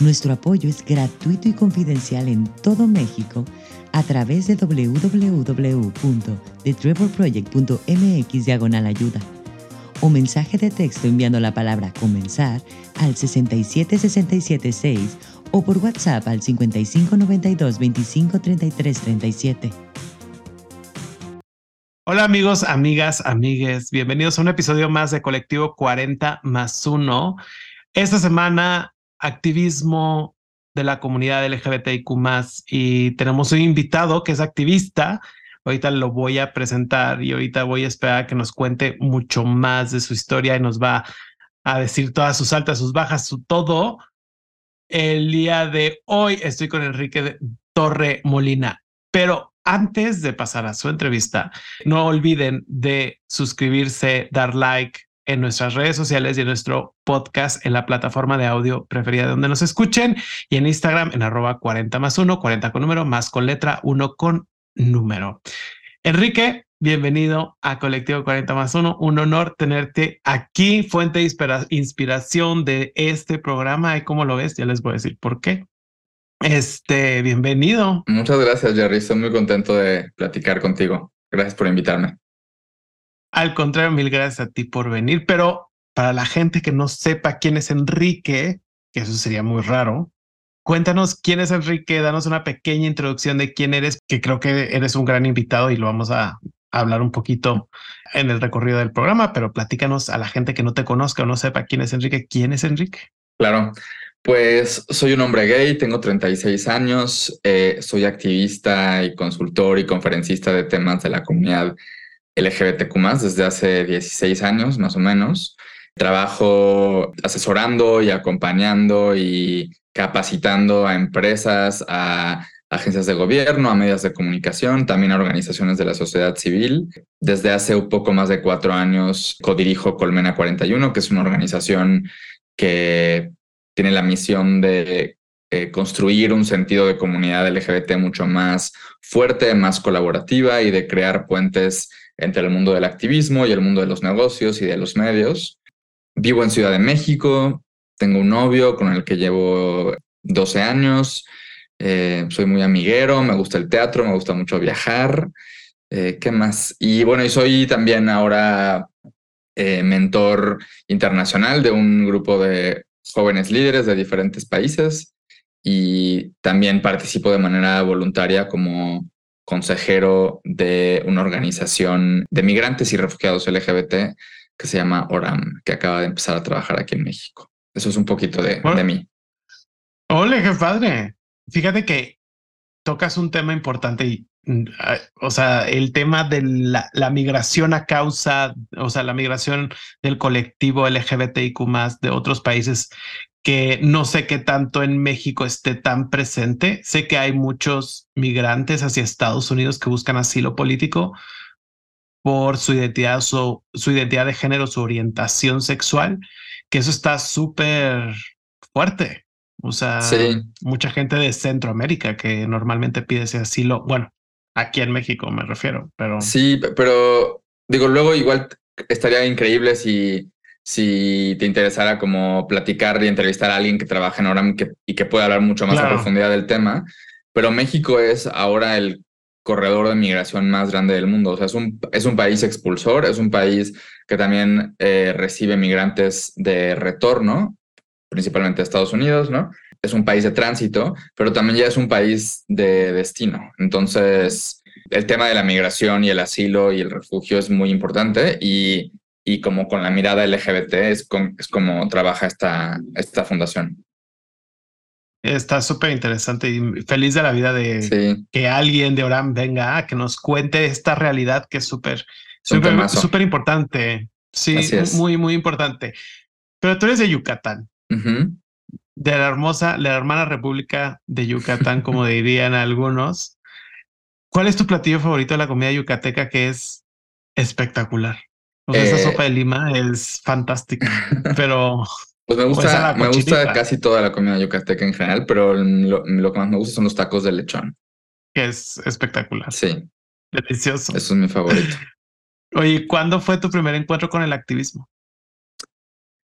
nuestro apoyo es gratuito y confidencial en todo México a través de www.thetrevorproject.mx diagonal ayuda o mensaje de texto enviando la palabra comenzar al 67676 o por WhatsApp al 5592 253337. Hola amigos, amigas, amigues, bienvenidos a un episodio más de Colectivo 40 más 1. Esta semana activismo de la comunidad LGBTIQ y tenemos un invitado que es activista. Ahorita lo voy a presentar y ahorita voy a esperar que nos cuente mucho más de su historia y nos va a decir todas sus altas, sus bajas, su todo. El día de hoy estoy con Enrique Torre Molina, pero antes de pasar a su entrevista, no olviden de suscribirse, dar like, en nuestras redes sociales y en nuestro podcast en la plataforma de audio preferida donde nos escuchen y en Instagram en arroba 40 más 1, 40 con número, más con letra, 1 con número. Enrique, bienvenido a Colectivo 40 más 1. Un honor tenerte aquí, fuente de inspiración de este programa. ¿Y cómo lo ves? Ya les voy a decir por qué. Este, bienvenido. Muchas gracias, Jerry. Estoy muy contento de platicar contigo. Gracias por invitarme. Al contrario, mil gracias a ti por venir, pero para la gente que no sepa quién es Enrique, que eso sería muy raro, cuéntanos quién es Enrique, danos una pequeña introducción de quién eres, que creo que eres un gran invitado y lo vamos a hablar un poquito en el recorrido del programa, pero platícanos a la gente que no te conozca o no sepa quién es Enrique, quién es Enrique. Claro, pues soy un hombre gay, tengo 36 años, eh, soy activista y consultor y conferencista de temas de la comunidad LGBTQ desde hace 16 años más o menos. Trabajo asesorando y acompañando y capacitando a empresas, a agencias de gobierno, a medios de comunicación, también a organizaciones de la sociedad civil. Desde hace un poco más de cuatro años codirijo Colmena 41, que es una organización que tiene la misión de eh, construir un sentido de comunidad LGBT mucho más fuerte, más colaborativa y de crear puentes entre el mundo del activismo y el mundo de los negocios y de los medios. Vivo en Ciudad de México, tengo un novio con el que llevo 12 años, eh, soy muy amiguero, me gusta el teatro, me gusta mucho viajar. Eh, ¿Qué más? Y bueno, soy también ahora eh, mentor internacional de un grupo de jóvenes líderes de diferentes países y también participo de manera voluntaria como consejero de una organización de migrantes y refugiados LGBT que se llama ORAM, que acaba de empezar a trabajar aquí en México. Eso es un poquito de, de mí. Ole, qué padre. Fíjate que tocas un tema importante y, mm, o sea, el tema de la, la, migración a causa, o sea, la migración del colectivo LGBTIQ más de otros países que no sé qué tanto en México esté tan presente. Sé que hay muchos migrantes hacia Estados Unidos que buscan asilo político por su identidad, su, su identidad de género, su orientación sexual, que eso está súper fuerte. O sea, mucha gente de Centroamérica que normalmente pide ese asilo. Bueno, aquí en México me refiero, pero. Sí, pero digo, luego igual estaría increíble si si te interesara como platicar y entrevistar a alguien que trabaja en Oram y que pueda hablar mucho más a profundidad del tema. Pero México es ahora el corredor de migración más grande del mundo. O sea, es un, es un país expulsor, es un país que también eh, recibe migrantes de retorno, principalmente a Estados Unidos, ¿no? Es un país de tránsito, pero también ya es un país de destino. Entonces, el tema de la migración y el asilo y el refugio es muy importante y y como con la mirada LGBT es, es como trabaja esta, esta fundación. Está súper interesante y feliz de la vida de que alguien de Oram venga a que nos cuente esta realidad que es súper, súper, súper importante. Sí, muy, muy importante. Pero tú eres de Yucatán. de la hermosa, la hermana República de Yucatán, como dirían algunos. ¿Cuál es tu platillo favorito de la comida yucateca que es espectacular? Esa eh, sopa de lima es fantástica, pero... Pues me gusta, me gusta casi toda la comida yucateca en general, pero lo, que más me gusta son los tacos de lechón. Que es espectacular. Sí. Delicioso. Eso es mi favorito. Oye, ¿cuándo fue tu primer encuentro con el activismo?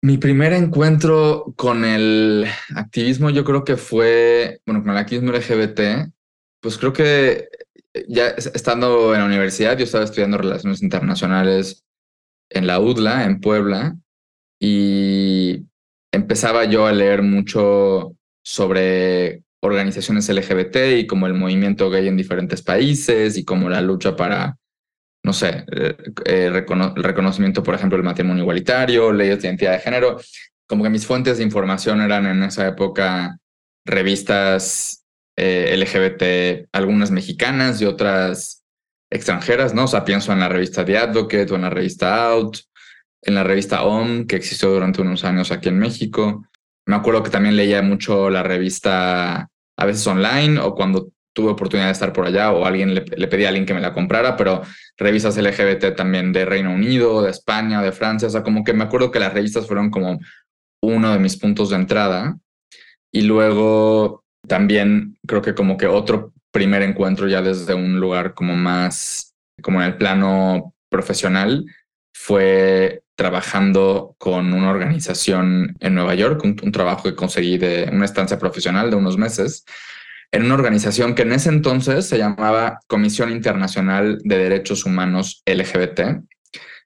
Mi primer encuentro con el activismo, yo creo que fue, bueno, con el activismo LGBT, pues creo que ya estando en la universidad, yo estaba estudiando relaciones internacionales en la UDLA, en Puebla, y empezaba yo a leer mucho sobre organizaciones LGBT y como el movimiento gay en diferentes países y como la lucha para no sé, eh, eh, el reconocimiento, por ejemplo, del matrimonio igualitario, leyes de identidad de género. Como que mis fuentes de información eran en esa época revistas eh, LGBT, algunas mexicanas y otras extranjeras, ¿no? O sea, pienso en la revista The Advocate o en la revista Out, en la revista OM, que existió durante unos años aquí en México. Me acuerdo que también leía mucho la revista, a veces online o cuando tuve oportunidad de estar por allá o alguien le, le pedí a alguien que me la comprara, pero revistas LGBT también de Reino Unido, de España, de Francia, o sea, como que me acuerdo que las revistas fueron como uno de mis puntos de entrada. Y luego también creo que como que otro primer encuentro ya desde un lugar como más, como en el plano profesional, fue trabajando con una organización en Nueva York, un, trabajo que conseguí de una estancia profesional de unos meses, en una organización que en ese entonces se llamaba Comisión Internacional de Derechos Humanos LGBT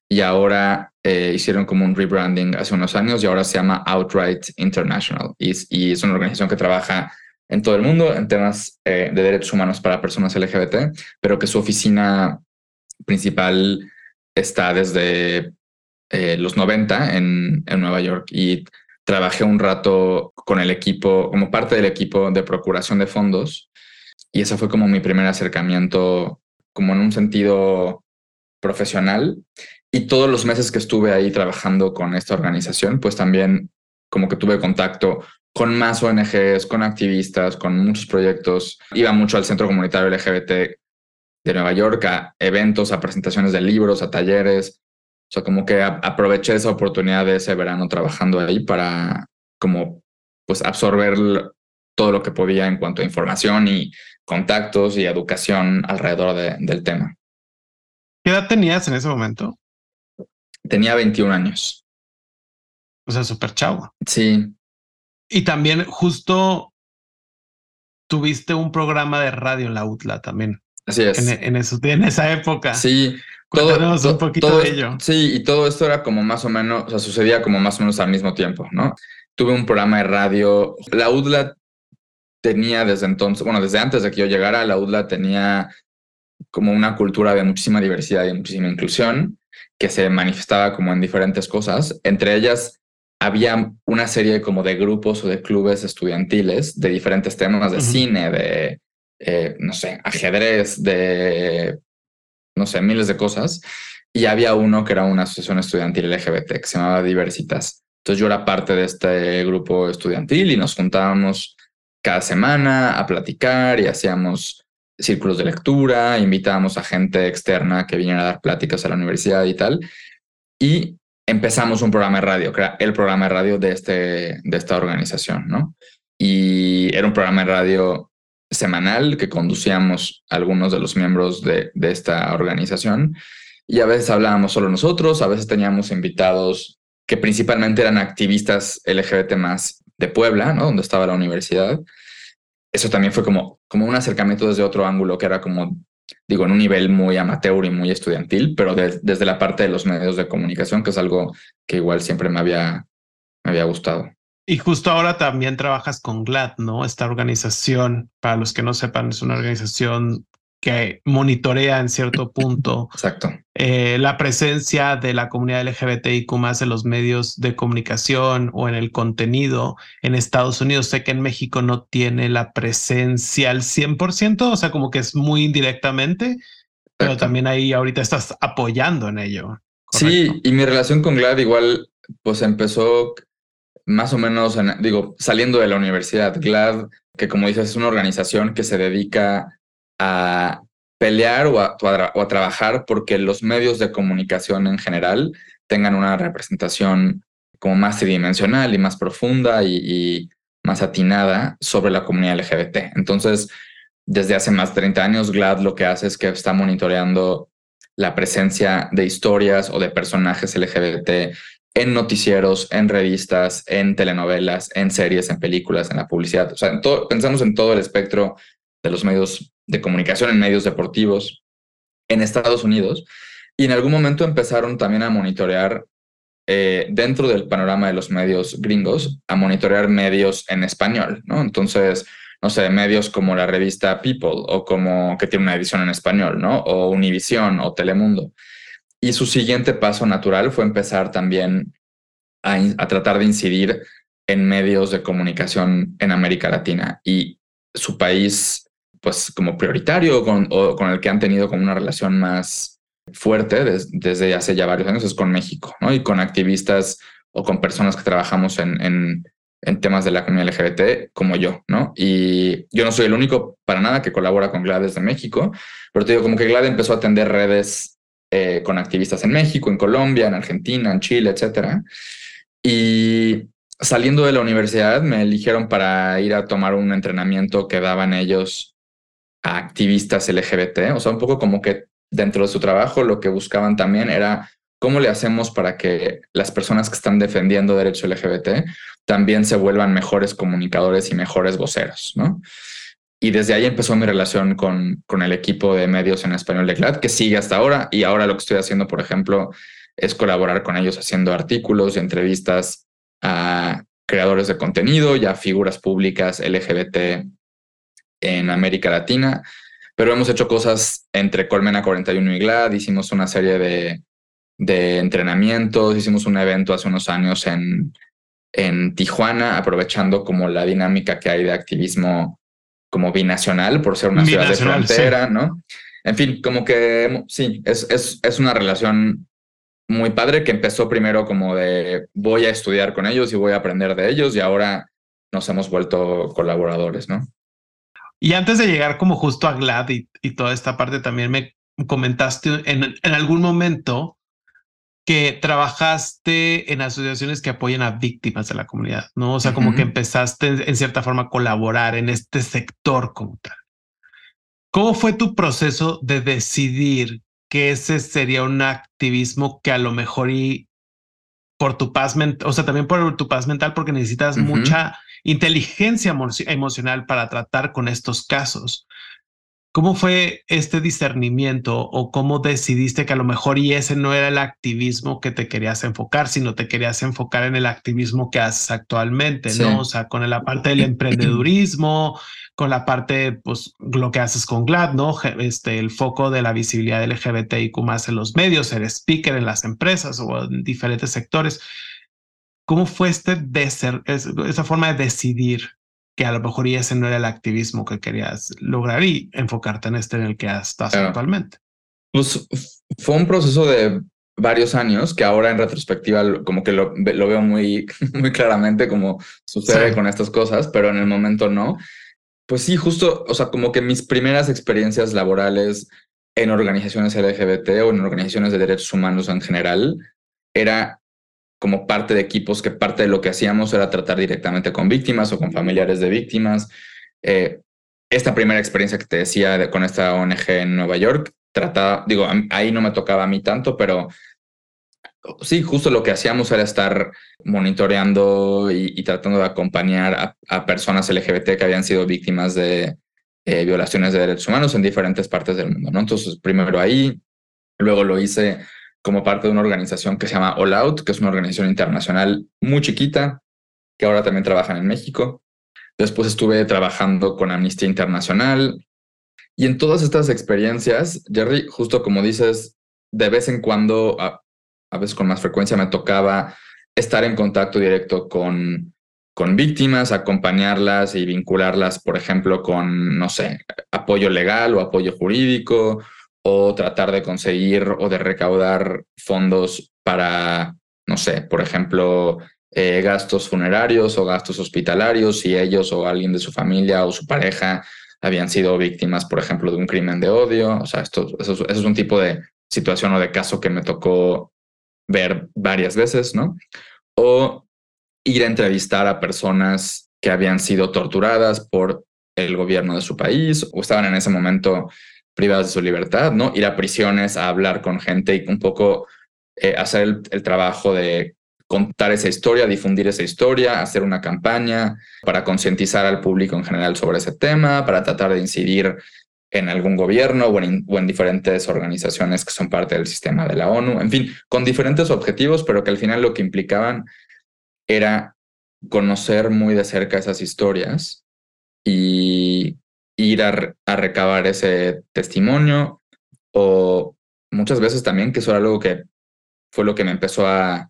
y ahora eh, hicieron como un rebranding hace unos años y ahora se llama Outright International y, es una organización que trabaja en todo el mundo en temas eh, de derechos humanos para personas LGBT, pero que su oficina principal está desde eh, los 90 en, en Nueva York y trabajé un rato con el equipo, como parte del equipo de procuración de fondos. Y ese fue como mi primer acercamiento, como en un sentido profesional. Y todos los meses que estuve ahí trabajando con esta organización, pues también como que tuve contacto con más ONGs, con activistas, con muchos proyectos. Iba mucho al Centro Comunitario LGBT de Nueva York, a eventos, a presentaciones de libros, a talleres. O sea, como que aproveché esa oportunidad de ese verano trabajando ahí para como pues absorber todo lo que podía en cuanto a información y contactos y educación alrededor de, del tema. ¿Qué edad tenías en ese momento? Tenía 21 años. O sea, súper chavo. Sí. Y también justo tuviste un programa de radio en la UTLA también. Así es. En, en, en esa época. Sí, todo, un poquito de ello. Sí, y todo esto era como más o menos, o sea, sucedía como más o menos al mismo tiempo, ¿no? Tuve un programa de radio. La UDLA tenía desde entonces, bueno, desde antes de que yo llegara, la UDLA tenía como una cultura de muchísima diversidad y muchísima inclusión que se manifestaba como en diferentes cosas. Entre ellas había una serie como de grupos o de clubes estudiantiles de diferentes temas, de cine, de, eh, no sé, ajedrez, de no sé, miles de cosas. Y había uno que era una asociación estudiantil LGBT que se llamaba Diversitas. Entonces yo era parte de este grupo estudiantil y nos juntábamos cada semana a platicar y hacíamos círculos de lectura, invitábamos a gente externa que viniera a dar pláticas a la universidad y tal. Y empezamos un programa de radio, el programa de radio de, este, de esta organización, ¿no? Y era un programa de radio semanal que conducíamos algunos de los miembros de, de esta organización y a veces hablábamos solo nosotros, a veces teníamos invitados que principalmente eran activistas LGBT más de Puebla, ¿no? Donde estaba la universidad. Eso también fue como, como un acercamiento desde otro ángulo que era como, digo, en un nivel muy amateur y muy estudiantil, pero desde la parte de los medios de comunicación, que es algo que igual siempre me había, me había gustado. Y justo ahora también trabajas con GLAD, ¿no? Esta organización, para los que no sepan, es una organización que monitorea en cierto punto Exacto. Eh, la presencia de la comunidad LGBTIQ más en los medios de comunicación o en el contenido en Estados Unidos. Sé que en México no tiene la presencia al 100%, o sea, como que es muy indirectamente, pero también ahí ahorita estás apoyando en ello. Sí, y mi relación con GLAD igual, pues empezó más o menos, digo, saliendo de la universidad, GLAD, que como dices, es una organización que se dedica a pelear o a, trabajar porque los medios de comunicación en general tengan una representación como más tridimensional y más profunda y, más atinada sobre la comunidad LGBT. Entonces, desde hace más de 30 años, GLAD lo que hace es que está monitoreando la presencia de historias o de personajes LGBT en noticieros, en revistas, en telenovelas, en series, en películas, en la publicidad. O sea, pensamos en todo el espectro de los medios de comunicación, en medios deportivos, en Estados Unidos. Y en algún momento empezaron también a monitorear eh, dentro del panorama de los medios gringos, a monitorear medios en español, ¿no? Entonces, no sé, medios como la revista People o como que tiene una edición en español, ¿no? O Univision o Telemundo. Y su siguiente paso natural fue empezar también a, a tratar de incidir en medios de comunicación en América Latina. Y su país, pues como prioritario con, o con el que han tenido como una relación más fuerte desde hace ya varios años es con México, ¿no? Y con activistas o con personas que trabajamos en, en, en, temas de la comunidad LGBT como yo, ¿no? Y yo no soy el único para nada que colabora con GLAD desde México, pero te digo, como que GLAD empezó a atender redes eh, con activistas en México, en Colombia, en Argentina, en Chile, etcétera. Y saliendo de la universidad me eligieron para ir a tomar un entrenamiento que daban ellos activistas LGBT, o sea, un poco como que dentro de su trabajo lo que buscaban también era cómo le hacemos para que las personas que están defendiendo derechos LGBT también se vuelvan mejores comunicadores y mejores voceros, ¿no? Y desde ahí empezó mi relación con, con el equipo de medios en español de CLAD, que sigue hasta ahora. Y ahora lo que estoy haciendo, por ejemplo, es colaborar con ellos haciendo artículos y entrevistas a creadores de contenido y a figuras públicas LGBT en América Latina pero hemos hecho cosas entre Colmena 41 y GLAD, hicimos una serie de, de entrenamientos, hicimos un evento hace unos años en, en Tijuana, aprovechando como la dinámica que hay de activismo como binacional por ser una ciudad de frontera, ¿no? En fin, como que sí, es, es, es una relación muy padre que empezó primero como de voy a estudiar con ellos y voy a aprender de ellos y ahora nos hemos vuelto colaboradores, ¿no? Y antes de llegar como justo a GLAD y, toda esta parte, también me comentaste en, en, algún momento que trabajaste en asociaciones que apoyan a víctimas de la comunidad, ¿no? O sea, como que empezaste en cierta forma a colaborar en este sector como tal. ¿Cómo fue tu proceso de decidir que ese sería un activismo que a lo mejor y por tu paz mental, o sea, también por tu paz mental, porque necesitas mucha inteligencia emocional para tratar con estos casos. ¿Cómo fue este discernimiento o cómo decidiste que a lo mejor y ese no era el activismo que te querías enfocar, sino te querías enfocar en el activismo que haces actualmente, ¿no? O sea, con la parte del emprendedurismo, con la parte, pues, lo que haces con GLAD, ¿no? Este, el foco de la visibilidad LGBTIQ más en los medios, ser speaker en las empresas o en diferentes sectores. ¿Cómo fue este de ser, esa forma de decidir que a lo mejor ese no era el activismo que querías lograr y enfocarte en este en el que estás actualmente? Pues fue un proceso de varios años que ahora en retrospectiva como que lo, veo muy, muy claramente como sucede con estas cosas, pero en el momento no. Pues sí, justo, o sea, como que mis primeras experiencias laborales en organizaciones LGBT o en organizaciones de derechos humanos en general era como parte de equipos que parte de lo que hacíamos era tratar directamente con víctimas o con familiares de víctimas. Eh, esta primera experiencia que te decía con esta ONG en Nueva York, trataba, digo, ahí no me tocaba a mí tanto, pero sí, justo lo que hacíamos era estar monitoreando y, tratando de acompañar a, personas LGBT que habían sido víctimas de eh, violaciones de derechos humanos en diferentes partes del mundo. ¿no? Entonces, primero ahí, luego lo hice como parte de una organización que se llama All Out, que es una organización internacional muy chiquita, que ahora también trabaja en México. Después estuve trabajando con Amnistía Internacional. Y en todas estas experiencias, Jerry, justo como dices, de vez en cuando, a, veces con más frecuencia, me tocaba estar en contacto directo con, con víctimas, acompañarlas y vincularlas, por ejemplo, con, no sé, apoyo legal o apoyo jurídico o tratar de conseguir o de recaudar fondos para, no sé, por ejemplo, eh, gastos funerarios o gastos hospitalarios si ellos o alguien de su familia o su pareja habían sido víctimas, por ejemplo, de un crimen de odio. O sea, esto, eso, es un tipo de situación o de caso que me tocó ver varias veces, ¿no? O ir a entrevistar a personas que habían sido torturadas por el gobierno de su país o estaban en ese momento privadas de su libertad, ¿no? Ir a prisiones a hablar con gente y un poco eh, hacer el, trabajo de contar esa historia, difundir esa historia, hacer una campaña para concientizar al público en general sobre ese tema, para tratar de incidir en algún gobierno o en, diferentes organizaciones que son parte del sistema de la ONU, en fin, con diferentes objetivos, pero que al final lo que implicaban era conocer muy de cerca esas historias y ir a, recabar ese testimonio o muchas veces también, que eso era algo que fue lo que me empezó a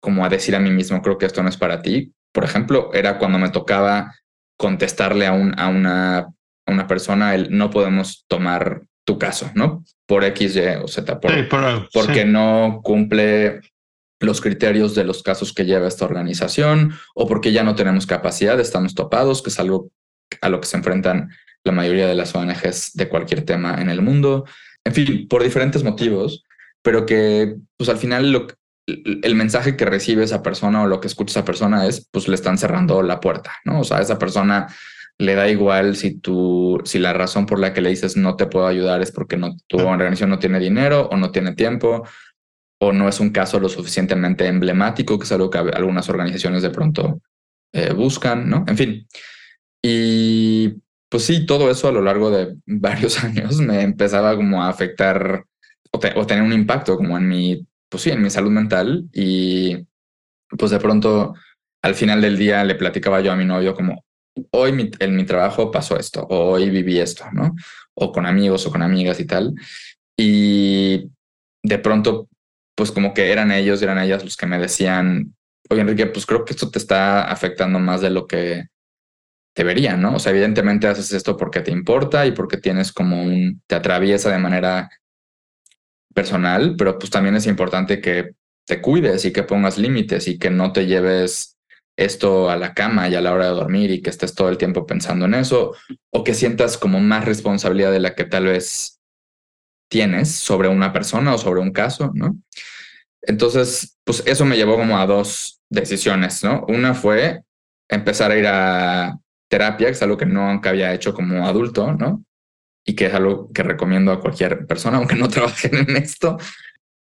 como a decir a mí mismo, creo que esto no es para ti. Por ejemplo, era cuando me tocaba contestarle a, un, a, una, a una persona el no podemos tomar tu caso, ¿no? Por X, Y o Z, porque no cumple los criterios de los casos que lleva esta organización o porque ya no tenemos capacidad, estamos topados, que es algo a lo que se enfrentan la mayoría de las ONGs de cualquier tema en el mundo. En fin, por diferentes motivos, pero que pues al final lo, el mensaje que recibe esa persona o lo que escucha esa persona es pues le están cerrando la puerta, ¿no? O sea, esa persona le da igual si tú, si la razón por la que le dices no te puedo ayudar es porque no, tu organización no tiene dinero o no tiene tiempo o no es un caso lo suficientemente emblemático, que es algo que algunas organizaciones de pronto eh, buscan, ¿no? En fin. Y pues sí, todo eso a lo largo de varios años me empezaba como a afectar o, tener un impacto como en mi, pues sí, en mi salud mental y pues de pronto al final del día le platicaba yo a mi novio como, hoy en mi trabajo pasó esto, o hoy viví esto, ¿no? O con amigos o con amigas y tal. Y de pronto pues como que eran ellos, eran ellas los que me decían, oye Enrique, pues creo que esto te está afectando más de lo que debería, ¿no? O sea, evidentemente haces esto porque te importa y porque tienes como un, te atraviesa de manera personal, pero pues también es importante que te cuides y que pongas límites y que no te lleves esto a la cama y a la hora de dormir y que estés todo el tiempo pensando en eso o que sientas como más responsabilidad de la que tal vez tienes sobre una persona o sobre un caso, ¿no? Entonces, pues eso me llevó como a dos decisiones, ¿no? Una fue empezar a ir a terapia, que es algo que nunca había hecho como adulto, ¿no? Y que es algo que recomiendo a cualquier persona, aunque no trabajen en esto,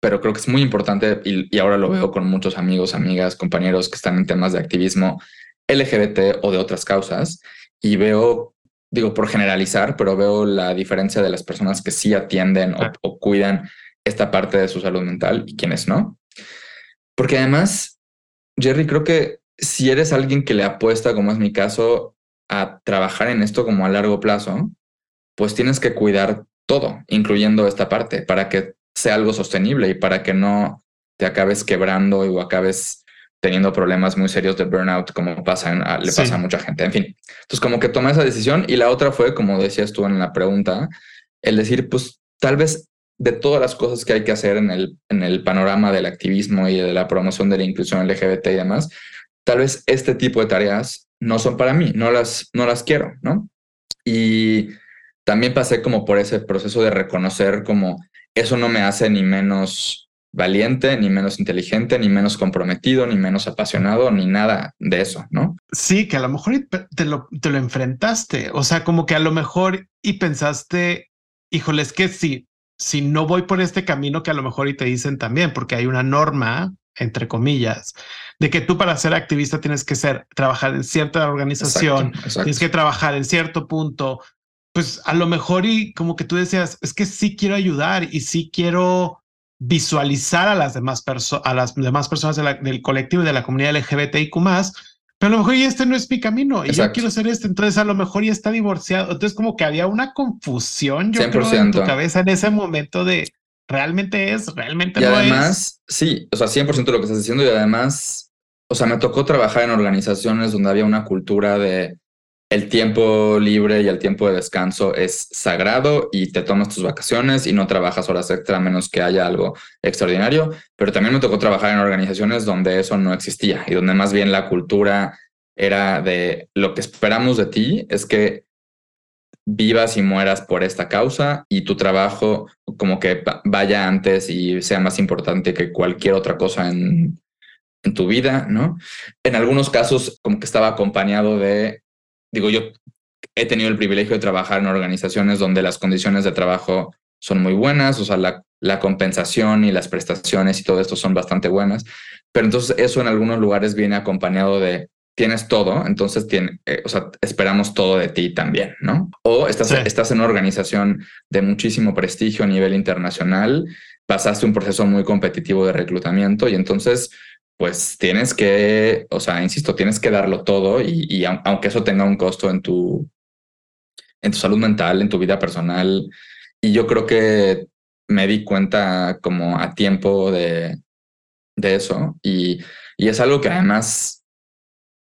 pero creo que es muy importante y, y ahora lo veo con muchos amigos, amigas, compañeros que están en temas de activismo LGBT o de otras causas y veo digo por generalizar, pero veo la diferencia de las personas que sí atienden o, cuidan esta parte de su salud mental y quienes no. Porque además, Jerry, creo que si eres alguien que le apuesta, como es mi caso, a trabajar en esto como a largo plazo, pues tienes que cuidar todo, incluyendo esta parte, para que sea algo sostenible y para que no te acabes quebrando o acabes teniendo problemas muy serios de burnout, como pasa le pasa a mucha gente. En fin, entonces como que tomé esa decisión y la otra fue, como decías tú en la pregunta, el decir, pues tal vez de todas las cosas que hay que hacer en el, en el panorama del activismo y de la promoción de la inclusión LGBT y demás, tal vez este tipo de tareas no son para mí, no las, no las quiero, ¿no? Y también pasé como por ese proceso de reconocer como eso no me hace ni menos valiente, ni menos inteligente, ni menos comprometido, ni menos apasionado, ni nada de eso, ¿no? Sí, que a lo mejor te lo, te lo enfrentaste, o sea, como que a lo mejor y pensaste, híjole, es que si, si no voy por este camino que a lo mejor y te dicen también, porque hay una norma, entre comillas, de que tú para ser activista tienes que ser, trabajar en cierta organización, tienes que trabajar en cierto punto, pues a lo mejor y como que tú decías, es que sí quiero ayudar y sí quiero visualizar a las demás, personas a las demás personas del colectivo y de la comunidad LGBTIQ pero a lo mejor ya este no es mi camino y yo quiero ser este, entonces a lo mejor ya está divorciado. Entonces como que había una confusión, yo creo, en tu cabeza en ese momento de realmente es, realmente y además, sí, o sea, 100% lo que estás diciendo y además, o sea, me tocó trabajar en organizaciones donde había una cultura de el tiempo libre y el tiempo de descanso es sagrado y te tomas tus vacaciones y no trabajas horas extra a menos que haya algo extraordinario. Pero también me tocó trabajar en organizaciones donde eso no existía y donde más bien la cultura era de lo que esperamos de ti es que vivas y mueras por esta causa y tu trabajo como que vaya antes y sea más importante que cualquier otra cosa en, en tu vida, ¿no? En algunos casos como que estaba acompañado de digo, yo he tenido el privilegio de trabajar en organizaciones donde las condiciones de trabajo son muy buenas, o sea, la, la compensación y las prestaciones y todo esto son bastante buenas, pero entonces eso en algunos lugares viene acompañado de tienes todo, entonces tiene, eh, o sea, esperamos todo de ti también, ¿no? O estás, estás en una organización de muchísimo prestigio a nivel internacional, pasaste un proceso muy competitivo de reclutamiento y entonces pues tienes que, o sea, insisto, tienes que darlo todo y, aunque eso tenga un costo en tu, en tu salud mental, en tu vida personal. Y yo creo que me di cuenta como a tiempo de, de eso. Y, y es algo que además,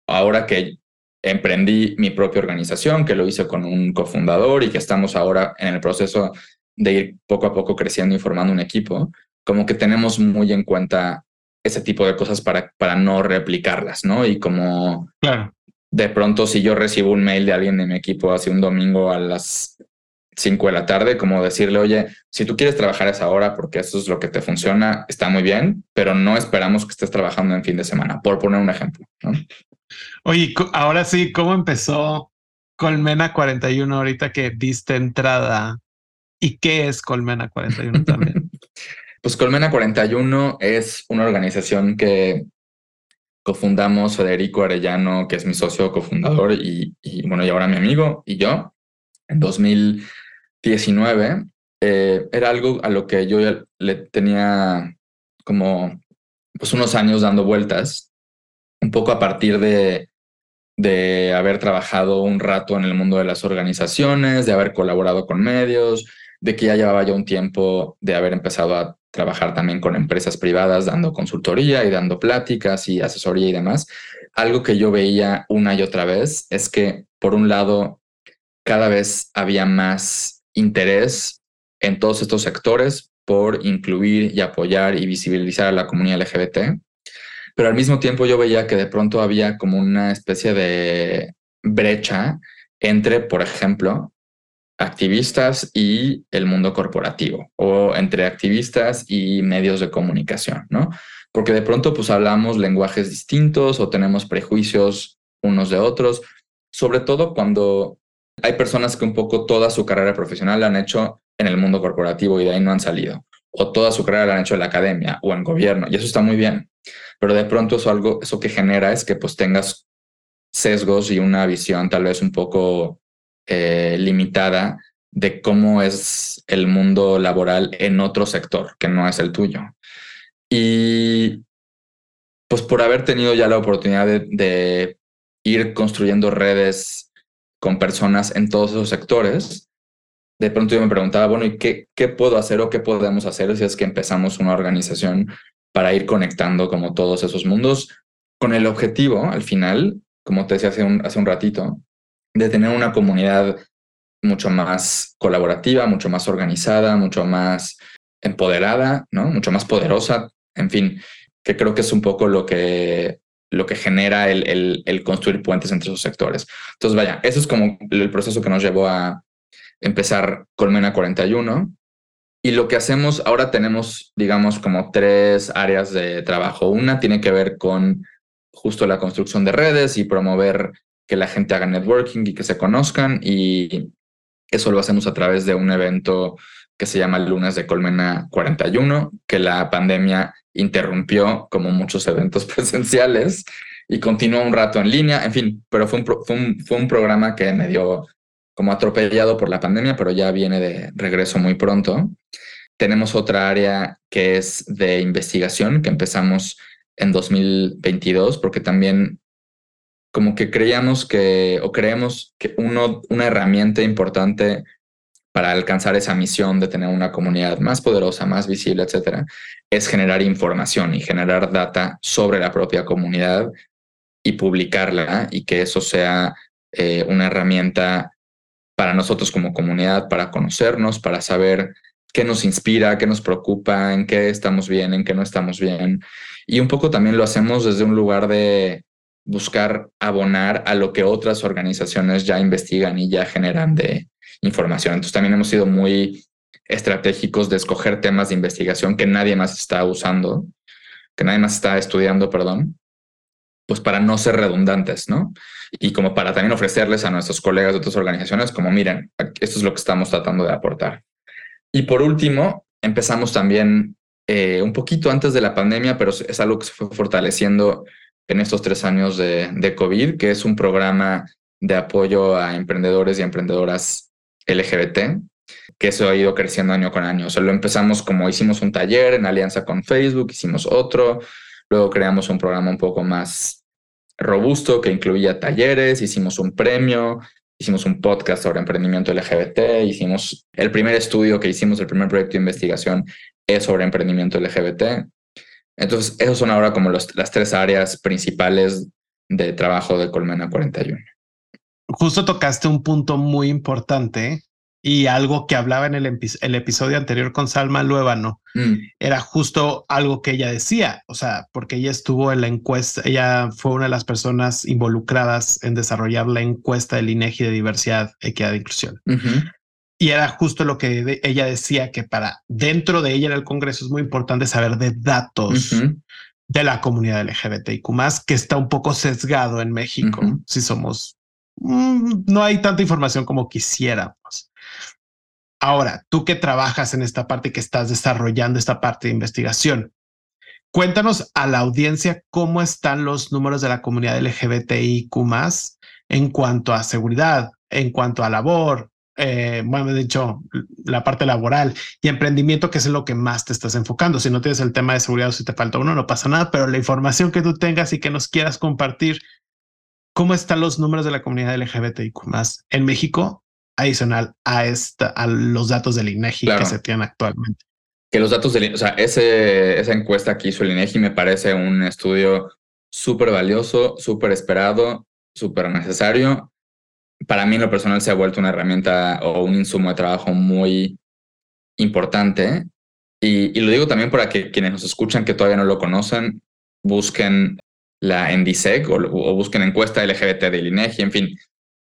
ahora que emprendí mi propia organización, que lo hice con un cofundador y que estamos ahora en el proceso de ir poco a poco creciendo y formando un equipo, como que tenemos muy en cuenta ese tipo de cosas para, para no replicarlas, ¿no? Y como de pronto si yo recibo un mail de alguien de mi equipo hace un domingo a las 5 de la tarde, como decirle, oye, si tú quieres trabajar a esa hora porque eso es lo que te funciona, está muy bien, pero no esperamos que estés trabajando en fin de semana, por poner un ejemplo. ¿no? Oye, ahora sí, ¿cómo empezó Colmena 41 ahorita que diste entrada? ¿Y qué es Colmena 41 también? Pues Colmena 41 es una organización que cofundamos Federico Arellano, que es mi socio cofundador y, bueno, y ahora mi amigo y yo en 2019. Eh, era algo a lo que yo le tenía como pues unos años dando vueltas, un poco a partir de, de haber trabajado un rato en el mundo de las organizaciones, de haber colaborado con medios, de que ya llevaba ya un tiempo de haber empezado a trabajar también con empresas privadas dando consultoría y dando pláticas y asesoría y demás. Algo que yo veía una y otra vez es que, por un lado, cada vez había más interés en todos estos sectores por incluir y apoyar y visibilizar a la comunidad LGBT, pero al mismo tiempo yo veía que de pronto había como una especie de brecha entre, por ejemplo, activistas y el mundo corporativo o entre activistas y medios de comunicación, ¿no? Porque de pronto pues hablamos lenguajes distintos o tenemos prejuicios unos de otros, sobre todo cuando hay personas que un poco toda su carrera profesional la han hecho en el mundo corporativo y de ahí no han salido, o toda su carrera la han hecho en la academia o en gobierno, y eso está muy bien, pero de pronto eso algo, eso que genera es que pues tengas sesgos y una visión tal vez un poco eh, limitada de cómo es el mundo laboral en otro sector que no es el tuyo. Y pues por haber tenido ya la oportunidad de, ir construyendo redes con personas en todos esos sectores, de pronto yo me preguntaba, bueno, ¿y qué, qué puedo hacer o qué podemos hacer si es que empezamos una organización para ir conectando como todos esos mundos con el objetivo, al final, como te decía hace un, hace un ratito, de tener una comunidad mucho más colaborativa, mucho más organizada, mucho más empoderada, ¿no? Mucho más poderosa, en fin, que creo que es un poco lo que, lo que genera el, construir puentes entre esos sectores. Entonces, vaya, eso es como el proceso que nos llevó a empezar Colmena 41. Y lo que hacemos, ahora tenemos, digamos, como tres áreas de trabajo. Una tiene que ver con justo la construcción de redes y promover que la gente haga networking y que se conozcan y eso lo hacemos a través de un evento que se llama Lunes de Colmena 41, que la pandemia interrumpió como muchos eventos presenciales y continuó un rato en línea, en fin, pero fue un, fue un, programa que me dio como atropellado por la pandemia, pero ya viene de regreso muy pronto. Tenemos otra área que es de investigación que empezamos en 2022, porque también como que creíamos que, o creemos que una herramienta importante para alcanzar esa misión de tener una comunidad más poderosa, más visible, etcétera, es generar información y generar data sobre la propia comunidad y publicarla y que eso sea eh, una herramienta para nosotros como comunidad, para conocernos, para saber qué nos inspira, qué nos preocupa, en qué estamos bien, en qué no estamos bien. Y un poco también lo hacemos desde un lugar de buscar abonar a lo que otras organizaciones ya investigan y ya generan de información. Entonces también hemos sido muy estratégicos de escoger temas de investigación que nadie más está usando, que nadie más está estudiando, perdón, pues para no ser redundantes, ¿no? Y como para también ofrecerles a nuestros colegas de otras organizaciones, como miren, esto es lo que estamos tratando de aportar. Y por último, empezamos también eh, un poquito antes de la pandemia, pero es algo que se fue fortaleciendo en estos tres años de, COVID, que es un programa de apoyo a emprendedores y emprendedoras LGBT, que eso ha ido creciendo año con año. O sea, lo empezamos como hicimos un taller en alianza con Facebook, hicimos otro, luego creamos un programa un poco más robusto que incluía talleres, hicimos un premio, hicimos un podcast sobre emprendimiento LGBT, hicimos el primer estudio que hicimos, el primer proyecto de investigación es sobre emprendimiento LGBT. Entonces, esos son ahora como las tres áreas principales de trabajo de Colmena 41. Justo tocaste un punto muy importante y algo que hablaba en el, episodio anterior con Salma Luébano. Mm. Era justo algo que ella decía, o sea, porque ella estuvo en la encuesta, ella fue una de las personas involucradas en desarrollar la encuesta del INEGI de diversidad, equidad e inclusión. Y era justo lo que ella decía, que para dentro de ella en el Congreso es muy importante saber de datos de la comunidad LGBTIQ que está un poco sesgado en México, si somos, mm, no hay tanta información como quisiéramos. Ahora, tú que trabajas en esta parte, que estás desarrollando esta parte de investigación, cuéntanos a la audiencia cómo están los números de la comunidad LGBTIQ en cuanto a seguridad, en cuanto a labor, eh, bueno, de hecho, la parte laboral y emprendimiento, que es lo que más te estás enfocando. Si no tienes el tema de seguridad o si te falta uno, no pasa nada, pero la información que tú tengas y que nos quieras compartir, ¿cómo están los números de la comunidad LGBTIQ más en México adicional a, esta, a los datos del INEGI que se tienen actualmente? Que los datos del, o sea, ese, esa encuesta que hizo el INEGI me parece un estudio súper valioso, súper esperado, súper necesario para mí en lo personal se ha vuelto una herramienta o un insumo de trabajo muy importante. Y, lo digo también para que quienes nos escuchan que todavía no lo conocen, busquen la ENDISEC o, busquen encuesta LGBT del INEGI, en fin,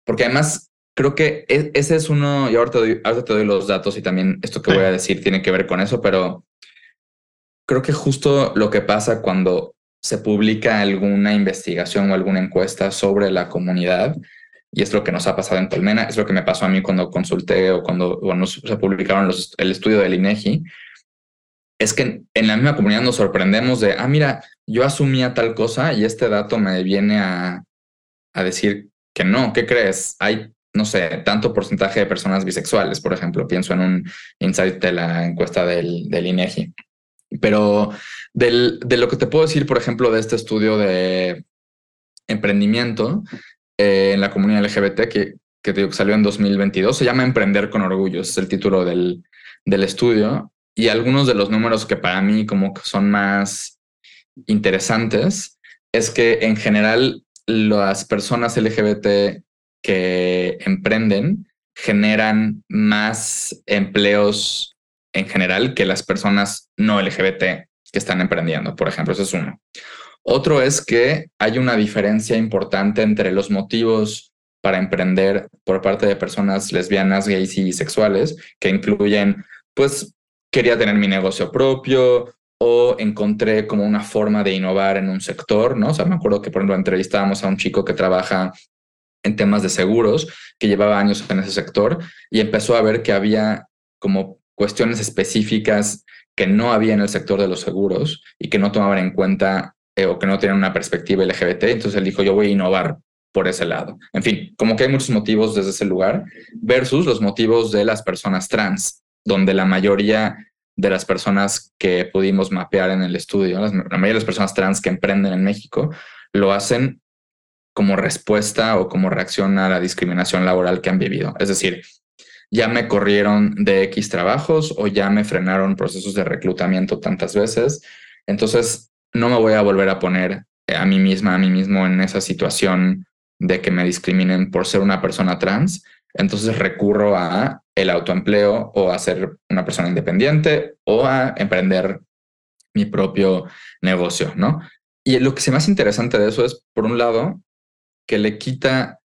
porque además creo que e, ese es uno, y ahorita, doy, ahorita te doy los datos y también esto que voy a decir tiene que ver con eso, pero creo que justo lo que pasa cuando se publica alguna investigación o alguna encuesta sobre la comunidad y es lo que nos ha pasado en Colmena, es lo que me pasó a mí cuando consulté o cuando, se publicaron los, el estudio del INEGI, es que en la misma comunidad nos sorprendemos de, ah, mira, yo asumía tal cosa y este dato me viene a, a decir que no, ¿qué crees? Hay, no sé, tanto porcentaje de personas bisexuales, por ejemplo, pienso en un insight de la encuesta del, del INEGI. Pero del, de lo que te puedo decir, por ejemplo, de este estudio de emprendimiento, eh, en la comunidad LGBT que, salió en 2022. Se llama Emprender con Orgullo, es el título del, estudio. Y algunos de los números que para mí como son más interesantes es que en general las personas LGBT que emprenden generan más empleos en general que las personas no LGBT que están emprendiendo, por ejemplo, eso es uno. Otro es que hay una diferencia importante entre los motivos para emprender por parte de personas lesbianas, gays y sexuales, que incluyen, pues, quería tener mi negocio propio o encontré como una forma de innovar en un sector, ¿no? O sea, me acuerdo que, por ejemplo, entrevistábamos a un chico que trabaja en temas de seguros, que llevaba años en ese sector y empezó a ver que había como cuestiones específicas que no había en el sector de los seguros y que no tomaban en cuenta eh, o que no tienen una perspectiva LGBT, entonces él dijo, yo voy a innovar por ese lado. En fin, como que hay muchos motivos desde ese lugar versus los motivos de las personas trans, donde la mayoría de las personas que pudimos mapear en el estudio, la mayoría de las personas trans que emprenden en México, lo hacen como respuesta o como reacción a la discriminación laboral que han vivido. Es decir, ya me corrieron de X trabajos o ya me frenaron procesos de reclutamiento tantas veces. Entonces, no me voy a volver a poner eh, a mí misma, a mí mismo en esa situación de que me discriminen por ser una persona trans, entonces recurro a el autoempleo o a ser una persona independiente o a emprender mi propio negocio, ¿no? Y lo que se más interesante de eso es, por un lado, que le quita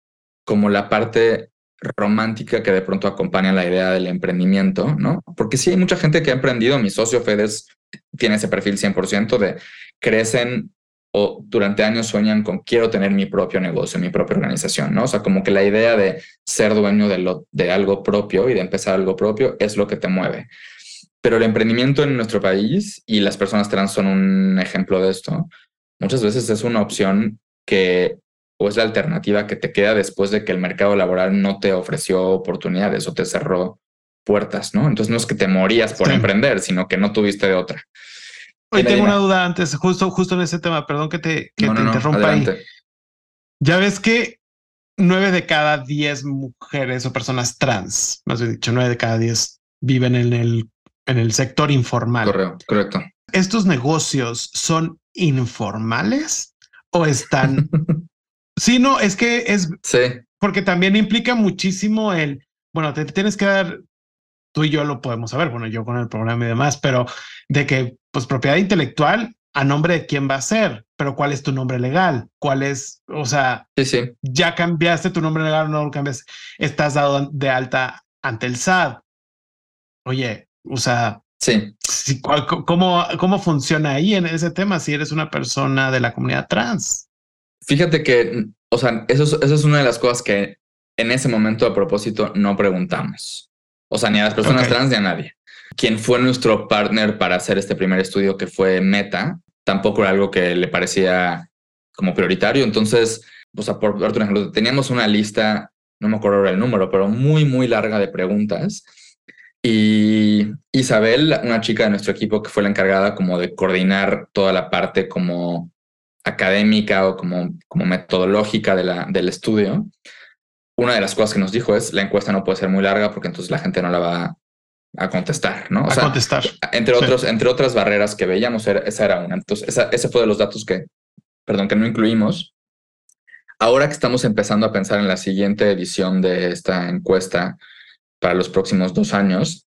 como la parte romántica que de pronto acompaña la idea del emprendimiento, ¿no? Porque sí hay mucha gente que ha emprendido, mi socio Fedes tiene ese perfil 100% de crecen o durante años sueñan con quiero tener mi propio negocio, mi propia organización, ¿no? O sea, como que la idea de ser dueño de, lo, de algo propio y de empezar algo propio es lo que te mueve. Pero el emprendimiento en nuestro país, y las personas trans son un ejemplo de esto, muchas veces es una opción que o es la alternativa que te queda después de que el mercado laboral no te ofreció oportunidades o te cerró puertas, ¿no? Entonces no es que te morías por emprender, sino que no tuviste de otra. Hoy tengo una duda antes, justo, justo en ese tema, perdón que te, que te interrumpa ahí. Ya ves que nueve de cada diez mujeres o personas trans, más bien dicho, nueve de cada diez viven en el, en el sector informal. Correcto, correcto. ¿Estos negocios son informales o están Sí, no, es que es. Sí. Porque también implica muchísimo el. Bueno, te tienes que dar. Tú y yo lo podemos saber, bueno, yo con el programa y demás, pero de que, pues, propiedad intelectual, a nombre de quién va a ser, pero cuál es tu nombre legal, cuál es, o sea, sí, sí. ya cambiaste tu nombre legal o no lo cambias, estás dado de alta ante el SAT. Oye, o sea, sí. ¿cómo, ¿Cómo funciona ahí en ese tema si eres una persona de la comunidad trans? Fíjate que, o sea, eso es, eso es una de las cosas que en ese momento a propósito no preguntamos. O sea, ni a las personas trans ni a nadie. Quien fue nuestro partner para hacer este primer estudio, que fue Meta, tampoco era algo que le parecía como prioritario. Entonces, o sea, por darte un ejemplo, teníamos una lista, no me acuerdo el número, pero muy, muy larga de preguntas. Y Isabel, una chica de nuestro equipo que fue la encargada como de coordinar toda la parte como académica o como, como metodológica del estudio, una de las cosas que nos dijo es la encuesta no puede ser muy larga porque entonces la gente no la va a contestar, ¿no? a contestar. Entre, otros, entre otras barreras que veíamos, esa era una. Entonces, ese fue de los datos que, perdón, que no incluimos. Ahora que estamos empezando a pensar en la siguiente edición de esta encuesta para los próximos dos años,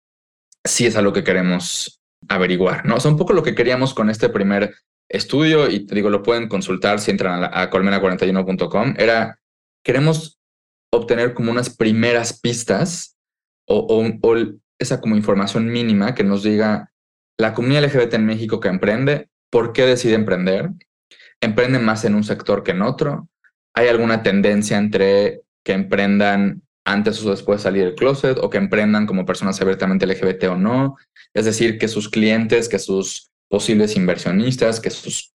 sí es algo que queremos averiguar, ¿no? O sea, un poco lo que queríamos con este primer estudio, y te digo, lo pueden consultar si entran a, colmena41.com, era, queremos obtener como unas primeras pistas o, esa como información mínima que nos diga la comunidad LGBT en México que emprende, por qué decide emprender, emprende más en un sector que en otro, hay alguna tendencia entre que emprendan antes o después de salir del closet o que emprendan como personas abiertamente LGBT o no, es decir, que sus clientes, que sus posibles inversionistas, que sus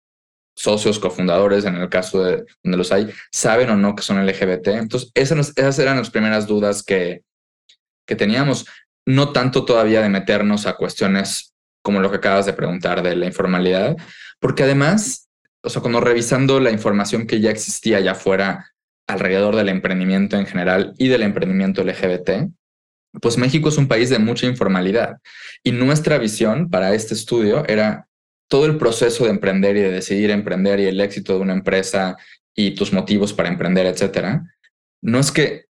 socios cofundadores, en el caso de donde los hay, saben o no que son LGBT. Entonces, esas, esas eran las primeras dudas que, que teníamos. No tanto todavía de meternos a cuestiones como lo que acabas de preguntar de la informalidad, porque además, o sea, cuando revisando la información que ya existía allá afuera alrededor del emprendimiento en general y del emprendimiento LGBT, pues México es un país de mucha informalidad y nuestra visión para este estudio era todo el proceso de emprender y de decidir emprender y el éxito de una empresa y tus motivos para emprender, etcétera. No es que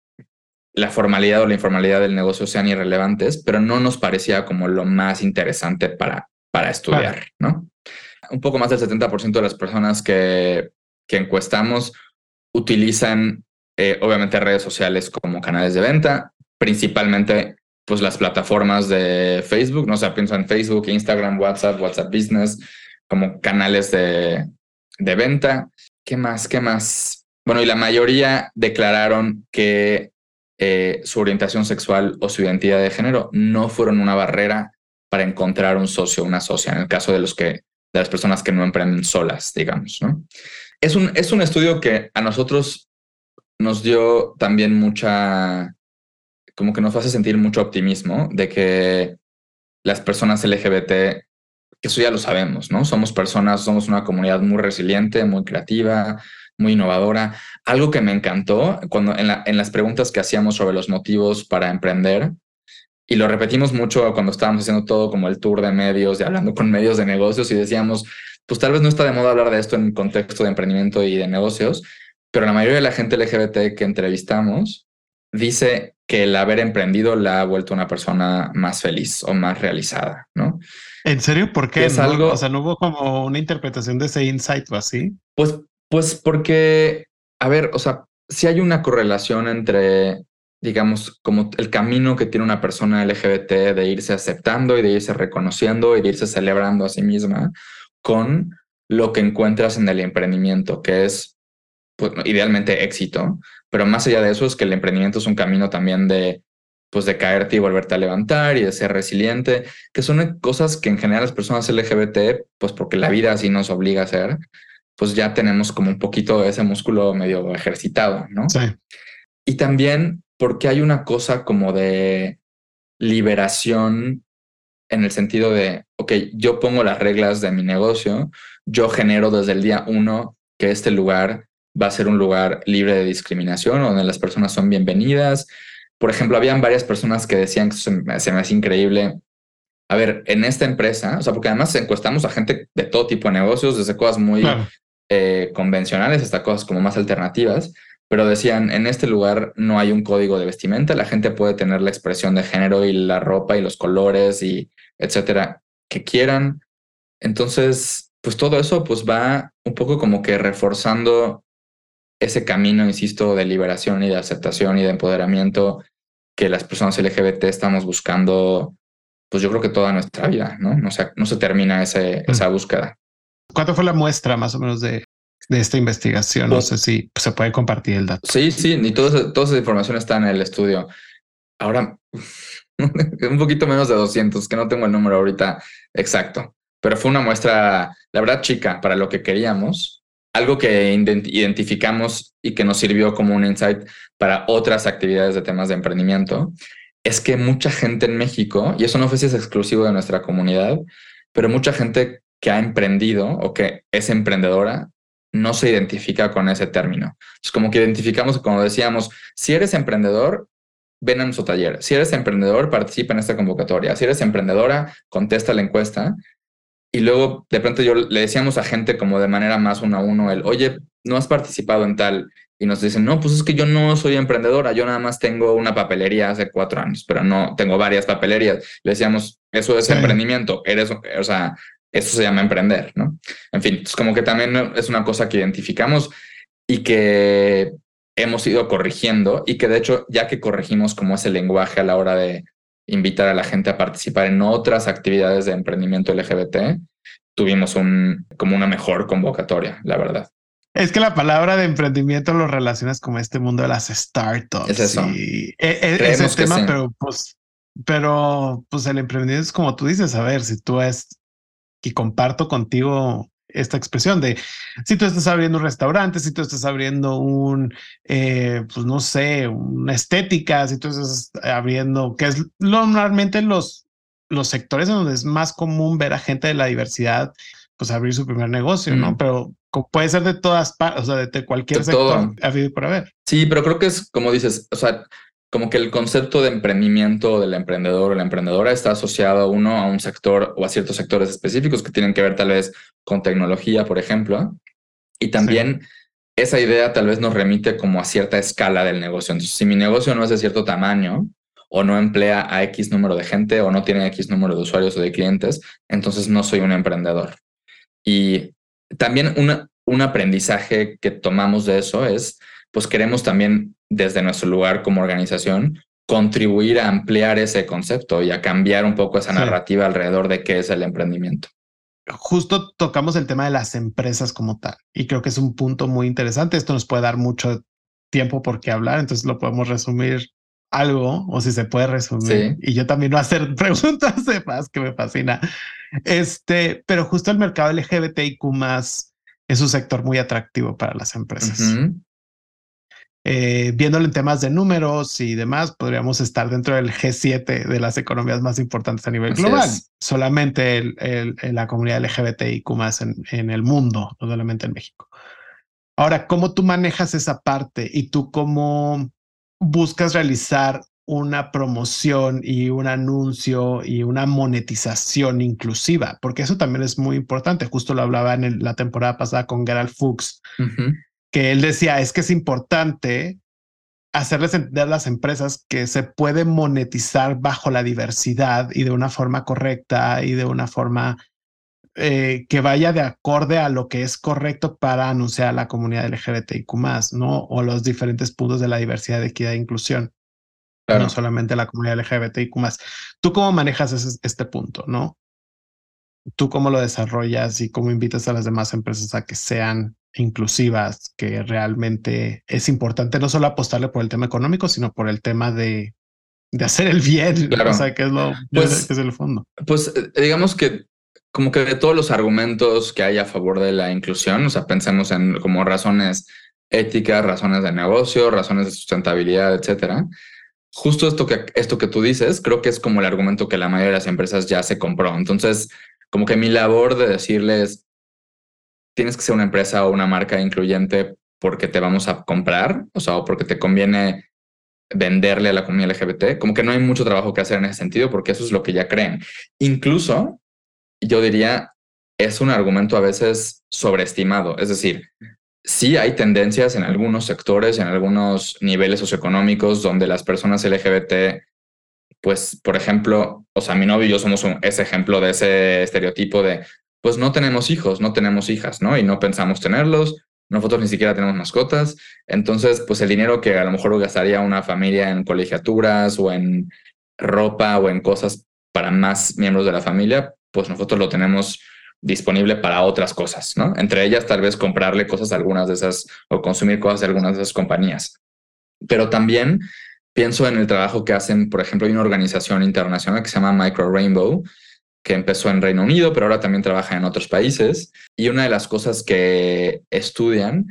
la formalidad o la informalidad del negocio sean irrelevantes, pero no nos parecía como lo más interesante para, para estudiar, ¿no? Un poco más del 70% de las personas que, que encuestamos utilizan eh, obviamente redes sociales como canales de venta, principalmente pues las plataformas de Facebook, no o sea, pienso en Facebook, Instagram, WhatsApp, WhatsApp Business, como canales de, de venta. ¿Qué más? ¿Qué más? Bueno, y la mayoría declararon que eh, su orientación sexual o su identidad de género no fueron una barrera para encontrar un socio o una socia, en el caso de los que, de las personas que no emprenden solas, digamos, ¿no? Es un, es un estudio que a nosotros nos dio también mucha, como que nos hace sentir mucho optimismo de que las personas LGBT, que eso ya lo sabemos, ¿no? Somos personas, somos una comunidad muy resiliente, muy creativa, muy innovadora. Algo que me encantó cuando en, en las preguntas que hacíamos sobre los motivos para emprender, y lo repetimos mucho cuando estábamos haciendo todo como el tour de medios, de hablando con medios de negocios y decíamos, pues tal vez no está de moda hablar de esto en contexto de emprendimiento y de negocios, pero la mayoría de la gente LGBT que entrevistamos dice que el haber emprendido la ha vuelto una persona más feliz o más realizada, ¿no? ¿En serio? ¿Por qué? Es algo, o sea, no hubo como una interpretación de ese insight o así. Pues, pues porque, a ver, o sea, si hay una correlación entre, digamos, como el camino que tiene una persona LGBT de irse aceptando y de irse reconociendo y de irse celebrando a sí misma con lo que encuentras en el emprendimiento, que es pues, idealmente éxito, pero más allá de eso es que el emprendimiento es un camino también de pues de caerte y volverte a levantar y de ser resiliente, que son cosas que en general las personas LGBT, pues porque la vida así nos obliga a hacer, pues ya tenemos como un poquito de ese músculo medio ejercitado, ¿no? Sí. Y también porque hay una cosa como de liberación en el sentido de, ok, yo pongo las reglas de mi negocio, yo genero desde el día uno que este lugar va a ser un lugar libre de discriminación, donde las personas son bienvenidas. Por ejemplo, habían varias personas que decían que se me, hace increíble. A ver, en esta empresa, o sea, porque además encuestamos a gente de todo tipo de negocios, desde cosas muy eh, convencionales hasta cosas como más alternativas, pero decían, en este lugar no hay un código de vestimenta, la gente puede tener la expresión de género y la ropa y los colores y etcétera que quieran. Entonces, pues todo eso pues va un poco como que reforzando ese camino, insisto, de liberación y de aceptación y de empoderamiento que las personas LGBT estamos buscando, pues yo creo que toda nuestra vida, ¿no? No se, no se termina ese, esa búsqueda. ¿Cuánto fue la muestra más o menos de, de esta investigación? No pues sé si se puede compartir el dato. Sí, sí, y toda, toda esa información está en el estudio. Ahora, un poquito menos de 200, que no tengo el número ahorita exacto, pero fue una muestra, la verdad, chica para lo que queríamos algo que identificamos y que nos sirvió como un insight para otras actividades de temas de emprendimiento es que mucha gente en México, y eso no fue si es exclusivo de nuestra comunidad, pero mucha gente que ha emprendido o que es emprendedora no se identifica con ese término. Es como que identificamos, como decíamos, si eres emprendedor, ven a nuestro taller. Si eres emprendedor, participa en esta convocatoria. Si eres emprendedora, contesta la encuesta. Y luego de pronto yo le decíamos a gente como de manera más uno a uno, el, oye, no has participado en tal. Y nos dicen, no, pues es que yo no soy emprendedora, yo nada más tengo una papelería hace cuatro años, pero no tengo varias papelerías. Le decíamos, eso es emprendimiento, eres, o sea, eso se llama emprender, ¿no? En fin, es como que también es una cosa que identificamos y que hemos ido corrigiendo y que de hecho, ya que corregimos como ese lenguaje a la hora de invitar a la gente a participar en otras actividades de emprendimiento LGBT, tuvimos un, como una mejor convocatoria, la verdad. Es que la palabra de emprendimiento lo relacionas con este mundo de las startups. Es eso. Y e, e, es, el tema, pero pues, pero pues el emprendimiento es como tú dices, a ver, si tú es y comparto contigo esta expresión de si tú estás abriendo un restaurante, si tú estás abriendo un, eh, pues no sé, una estética, si tú estás abriendo, que es normalmente los, los sectores en donde es más común ver a gente de la diversidad, pues abrir su primer negocio, ¿no? Pero puede ser de todas partes, o sea, de, cualquier sector, habido por haber. Sí, pero creo que es como dices, o sea, como que el concepto de emprendimiento del emprendedor o la emprendedora está asociado uno a un sector o a ciertos sectores específicos que tienen que ver tal vez con tecnología, por ejemplo. Y también esa idea tal vez nos remite como a cierta escala del negocio. Entonces, si mi negocio no es de cierto tamaño o no emplea a X número de gente o no tiene X número de usuarios o de clientes, entonces no soy un emprendedor. Y también un aprendizaje que tomamos de eso es, pues queremos también desde nuestro lugar como organización, contribuir a ampliar ese concepto y a cambiar un poco esa narrativa alrededor de qué es el emprendimiento. Justo tocamos el tema de las empresas como tal y creo que es un punto muy interesante. Esto nos puede dar mucho tiempo por qué hablar, entonces lo podemos resumir algo o si se puede resumir. Y yo también a hacer preguntas de más que me fascina. Este, pero justo el mercado LGBTIQ más es un sector muy atractivo para las empresas. Eh, viéndolo en temas de números y demás, podríamos estar dentro del G7 de las economías más importantes a nivel global. Solamente el, la comunidad LGBTIQ más en, en el mundo, no solamente en México. Ahora, ¿cómo tú manejas esa parte y tú cómo buscas realizar una promoción y un anuncio y una monetización inclusiva? Porque eso también es muy importante. Justo lo hablaba en la temporada pasada con Gerald Fuchs, que él decía es que es importante hacerles entender a las empresas que se puede monetizar bajo la diversidad y de una forma correcta y de una forma eh, que vaya de acorde a lo que es correcto para anunciar a la comunidad LGBTIQ ¿no? O los diferentes puntos de la diversidad, equidad e inclusión. No solamente la comunidad LGBTIQ ¿Tú cómo manejas este punto, no? ¿Tú cómo lo desarrollas y cómo invitas a las demás empresas a que sean inclusivas, que realmente es importante no solo apostarle por el tema económico, sino por el tema de, de hacer el bien, o sea, que es lo pues, que es el fondo. Pues eh, digamos que como que de todos los argumentos que hay a favor de la inclusión, o sea, pensemos en como razones éticas, razones de negocio, razones de sustentabilidad, etcétera. Justo esto que, esto que tú dices, creo que es como el argumento que la mayoría de las empresas ya se compró. Entonces, como que mi labor de decirles, tienes que ser una empresa o una marca incluyente porque te vamos a comprar, o sea, o porque te conviene venderle a la comunidad LGBT, como que no hay mucho trabajo que hacer en ese sentido porque eso es lo que ya creen. Incluso, yo diría, es un argumento a veces sobreestimado, es decir, sí hay tendencias en algunos sectores, en algunos niveles socioeconómicos donde las personas LGBT, pues, por ejemplo, o sea, mi novio y yo somos ese ejemplo de ese estereotipo de pues no tenemos hijos, no tenemos hijas, ¿no? Y no pensamos tenerlos, nosotros ni siquiera tenemos mascotas, entonces pues el dinero que a lo mejor gastaría una familia en colegiaturas o en ropa o en cosas para más miembros de la familia, pues nosotros lo tenemos disponible para otras cosas, ¿no? Entre ellas tal vez comprarle cosas a algunas de esas o consumir cosas de algunas de esas compañías. Pero también pienso en el trabajo que hacen, por ejemplo, hay una organización internacional que se llama Micro Rainbow, que empezó en Reino Unido, pero ahora también trabaja en otros países. Y una de las cosas que estudian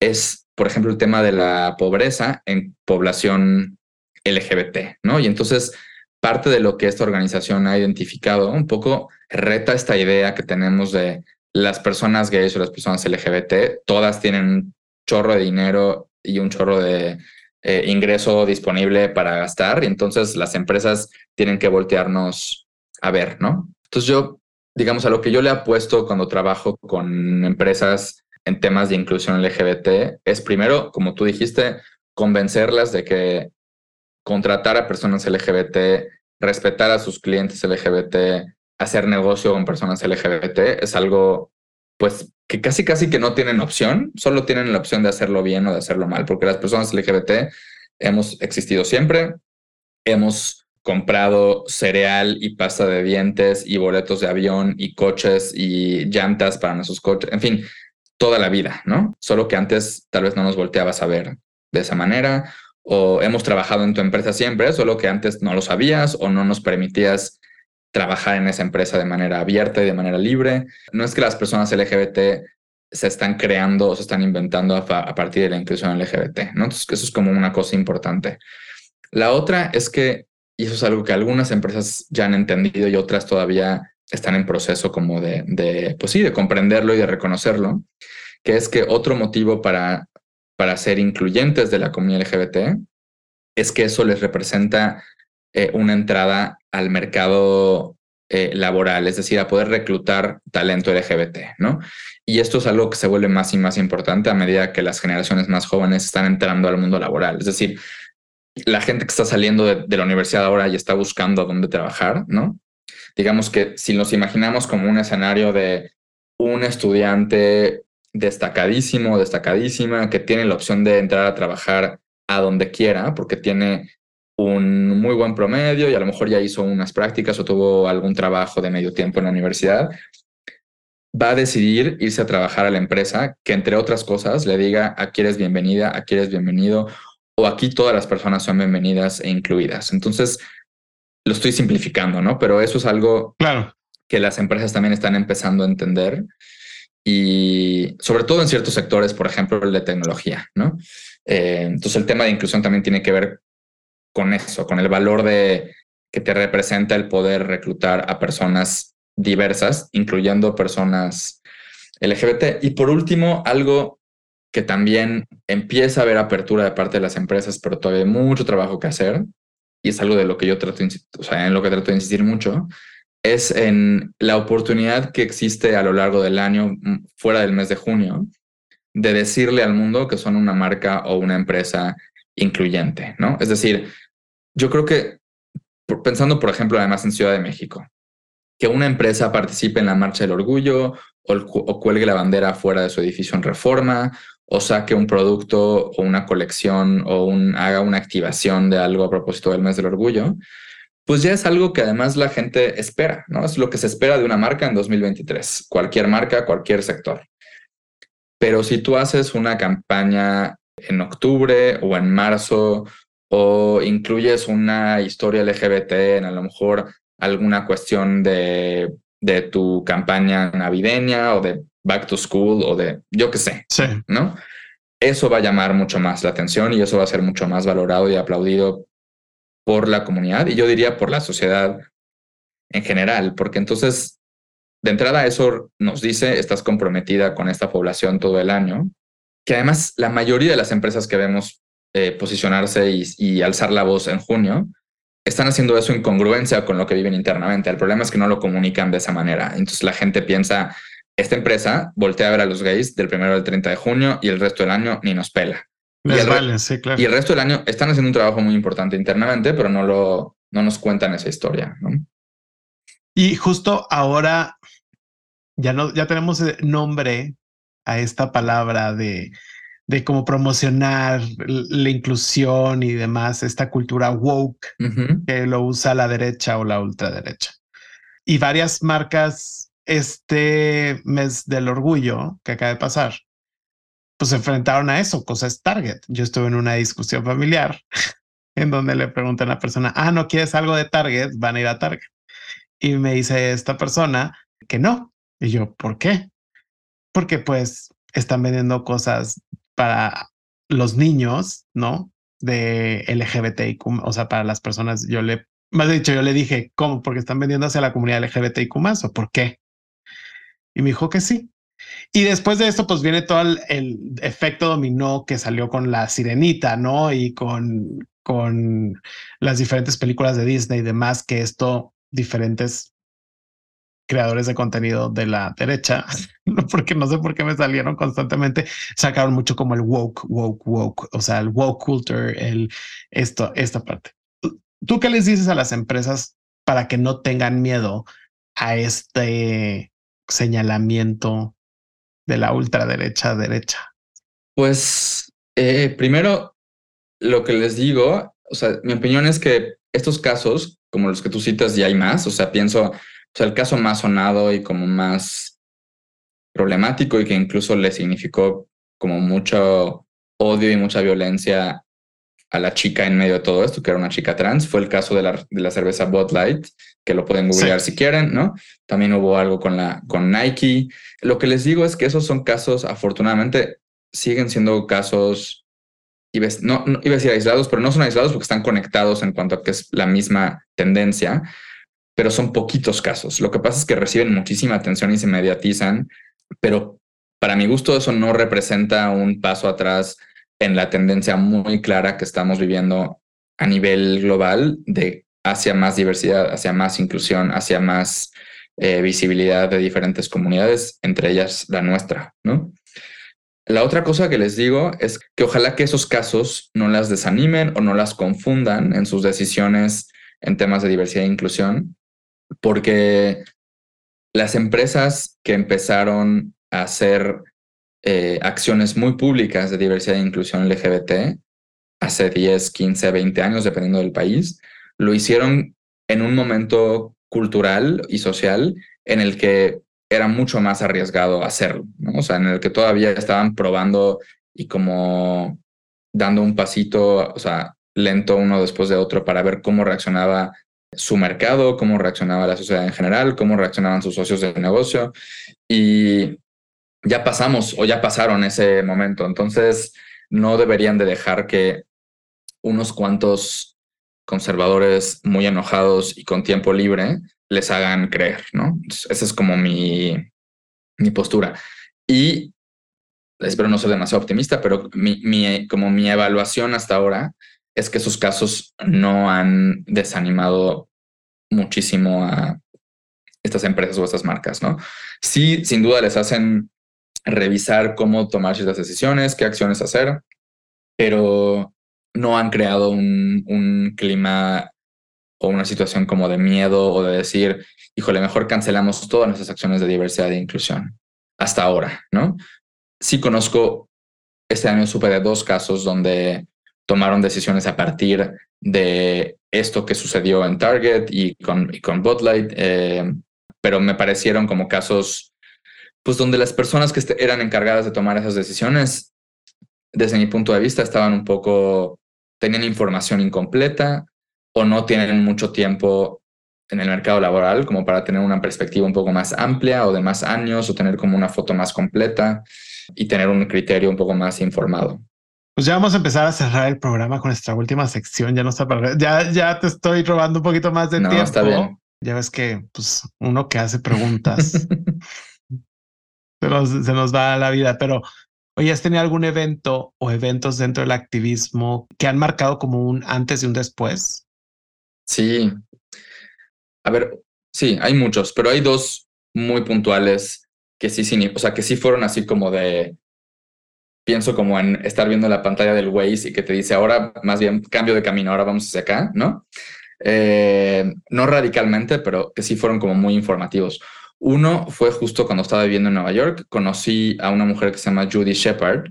es, por ejemplo, el tema de la pobreza en población LGBT, ¿no? Y entonces parte de lo que esta organización ha identificado un poco reta esta idea que tenemos de las personas gays o las personas LGBT, todas tienen un chorro de dinero y un chorro de eh, ingreso disponible para gastar, y entonces las empresas tienen que voltearnos a ver, ¿no? Entonces yo, digamos, a lo que yo le apuesto cuando trabajo con empresas en temas de inclusión LGBT es primero, como tú dijiste, convencerlas de que contratar a personas LGBT, respetar a sus clientes LGBT, hacer negocio con personas LGBT es algo, pues, que casi, casi que no tienen opción, solo tienen la opción de hacerlo bien o de hacerlo mal, porque las personas LGBT hemos existido siempre, hemos comprado cereal y pasta de dientes y boletos de avión y coches y llantas para nuestros coches, en fin, toda la vida, ¿no? Solo que antes tal vez no nos volteabas a ver de esa manera o hemos trabajado en tu empresa siempre, solo que antes no lo sabías o no nos permitías trabajar en esa empresa de manera abierta y de manera libre. No es que las personas LGBT se están creando o se están inventando a, partir de la inclusión LGBT, ¿no? Entonces, eso es como una cosa importante. La otra es que y eso es algo que algunas empresas ya han entendido y otras todavía están en proceso como de, pues sí, de comprenderlo y de reconocerlo, que es que otro motivo para, para ser incluyentes de la comunidad LGBT es que eso les representa eh, una entrada al mercado eh, laboral, es decir, a poder reclutar talento LGBT, ¿no? Y esto es algo que se vuelve más y más importante a medida que las generaciones más jóvenes están entrando al mundo laboral. Es decir, la gente que está saliendo de, la universidad ahora y está buscando dónde trabajar, ¿no? Digamos que si nos imaginamos como un escenario de un estudiante destacadísimo, destacadísima, que tiene la opción de entrar a trabajar a donde quiera, porque tiene un muy buen promedio y a lo mejor ya hizo unas prácticas o tuvo algún trabajo de medio tiempo en la universidad, va a decidir irse a trabajar a la empresa que, entre otras cosas, le diga, aquí eres bienvenida, aquí eres bienvenido, o aquí todas las personas son bienvenidas e incluidas. Entonces, lo estoy simplificando, ¿no? Pero eso es algo claro. que las empresas también están empezando a entender y sobre todo en ciertos sectores, por ejemplo, el de tecnología, ¿no? Eh, entonces, el tema de inclusión también tiene que ver con eso, con el valor de que te representa el poder reclutar a personas diversas, incluyendo personas LGBT. Y por último, algo que también empieza a haber apertura de parte de las empresas, pero todavía hay mucho trabajo que hacer, y es algo de lo que yo trato, o sea, en lo que trato de insistir mucho, es en la oportunidad que existe a lo largo del año, mm, fuera del mes de junio, de decirle al mundo que son una marca o una empresa incluyente, ¿no? Es decir, yo creo que pensando, por ejemplo, además en Ciudad de México, que una empresa participe en la Marcha del Orgullo o, cuelgue la bandera fuera de su edificio en reforma o saque un producto o una colección o haga una activación de algo a propósito del mes del orgullo, pues ya es algo que además la gente espera, ¿no? Es lo que se espera de una marca en 2023, cualquier marca, cualquier sector. Pero si tú haces una campaña en octubre o en marzo o incluyes una historia LGBT en a lo mejor alguna cuestión de, de tu campaña navideña o de back to school o de yo qué sé, sí. ¿no? Eso va a llamar mucho más la atención y eso va a ser mucho más valorado y aplaudido por la comunidad y yo diría por la sociedad en general, porque entonces de entrada eso nos dice estás comprometida con esta población todo el año, que además la mayoría de las empresas que vemos eh, posicionarse y, y, alzar la voz en junio están haciendo eso en congruencia con lo que viven internamente. El problema es que no lo comunican de esa manera. Entonces la gente piensa, esta empresa voltea a ver a los gays del primero al 30 de junio y el resto del año ni nos pela. Y el, sí, claro. y el, resto del año están haciendo un trabajo muy importante internamente, pero no, lo, no nos cuentan esa historia. ¿no? Y justo ahora ya, no, ya tenemos nombre a esta palabra de, de cómo promocionar la inclusión y demás, esta cultura woke que lo usa la derecha o la ultraderecha. Y varias marcas este mes del orgullo que acaba de pasar, pues se enfrentaron a eso, cosas Target. Yo estuve en una discusión familiar en donde le preguntan a la persona, ah, ¿no quieres algo de Target? Van a ir a Target. Y me dice esta persona que no. Y yo, ¿por qué? Porque pues están vendiendo cosas para los niños, ¿no? De LGBTIQ, o sea, para las personas, yo le, más dicho, yo le dije, ¿cómo? Porque están vendiendo hacia la comunidad LGBTIQ más o por qué? Y me dijo que sí. Y después de esto, pues viene todo el, efecto dominó que salió con la sirenita, ¿no? Y con, con las diferentes películas de Disney y demás, que esto, diferentes creadores de contenido de la derecha, porque no sé por qué me salieron constantemente, sacaron mucho como el woke, woke, woke, o sea, el woke culture, el esto, esta parte. ¿Tú qué les dices a las empresas para que no tengan miedo a este señalamiento de la ultraderecha derecha? Pues eh, primero, lo que les digo, o sea, mi opinión es que estos casos, como los que tú citas, ya hay más. O sea, pienso, o sea, el caso más sonado y como más problemático y que incluso le significó como mucho odio y mucha violencia a la chica en medio de todo esto, que era una chica trans, fue el caso de la, de la cerveza Bud Light, que lo pueden googlear si quieren, ¿no? También hubo algo con, la, con Nike. Lo que les digo es que esos son casos, afortunadamente, siguen siendo casos, no, no iba a decir aislados, pero no son aislados porque están conectados en cuanto a que es la misma tendencia, pero son poquitos casos. Lo que pasa es que reciben muchísima atención y se mediatizan, pero para mi gusto eso no representa un paso atrás en la tendencia muy clara que estamos viviendo a nivel global de hacia más diversidad, hacia más inclusión, hacia más eh, visibilidad de diferentes comunidades, entre ellas la nuestra, ¿no? La otra cosa que les digo es que ojalá que esos casos no las desanimen o no las confundan en sus decisiones en temas de diversidad e inclusión, porque las empresas que empezaron a hacer eh, acciones muy públicas de diversidad e inclusión LGBT hace 10, 15, 20 años, dependiendo del país, lo hicieron en un momento cultural y social en el que era mucho más arriesgado hacerlo. O sea, en el que todavía estaban probando y como dando un pasito, o sea, lento uno después de otro para ver cómo reaccionaba su mercado, cómo reaccionaba la sociedad en general, cómo reaccionaban sus socios de negocio. Y ya pasamos o ya pasaron ese momento. Entonces, no deberían de dejar que unos cuantos conservadores muy enojados y con tiempo libre les hagan creer, ¿no? Esa es como mi, mi postura. Y espero no ser demasiado optimista, pero mi, mi, como mi evaluación hasta ahora es que esos casos no han desanimado muchísimo a estas empresas o estas marcas, ¿no? Sí, sin duda les hacen revisar cómo tomar ciertas decisiones, qué acciones hacer, pero no han creado un, un clima o una situación como de miedo o de decir, híjole, mejor cancelamos todas nuestras acciones de diversidad e inclusión hasta ahora, ¿no? Sí conozco, este año supe de dos casos donde tomaron decisiones a partir de esto que sucedió en Target y con, y con Botlight, eh, pero me parecieron como casos, pues donde las personas que eran encargadas de tomar esas decisiones, desde mi punto de vista, estaban un poco, tenían información incompleta o no tienen mucho tiempo en el mercado laboral como para tener una perspectiva un poco más amplia o de más años o tener como una foto más completa y tener un criterio un poco más informado. Pues ya vamos a empezar a cerrar el programa con nuestra última sección. Ya no está para... ya, ya te estoy robando un poquito más de no, tiempo. Está bien. Ya ves que pues uno que hace preguntas se, nos, se nos va a la vida, pero oye, ¿has tenido algún evento o eventos dentro del activismo que han marcado como un antes y un después? Sí. A ver, sí, hay muchos, pero hay dos muy puntuales que sí, sí, o sea, que sí fueron así como de, pienso como en estar viendo la pantalla del Waze y que te dice ahora más bien cambio de camino, ahora vamos hacia acá, ¿no? Eh, no radicalmente, pero que sí fueron como muy informativos. Uno fue justo cuando estaba viviendo en Nueva York, conocí a una mujer que se llama Judy Shepard,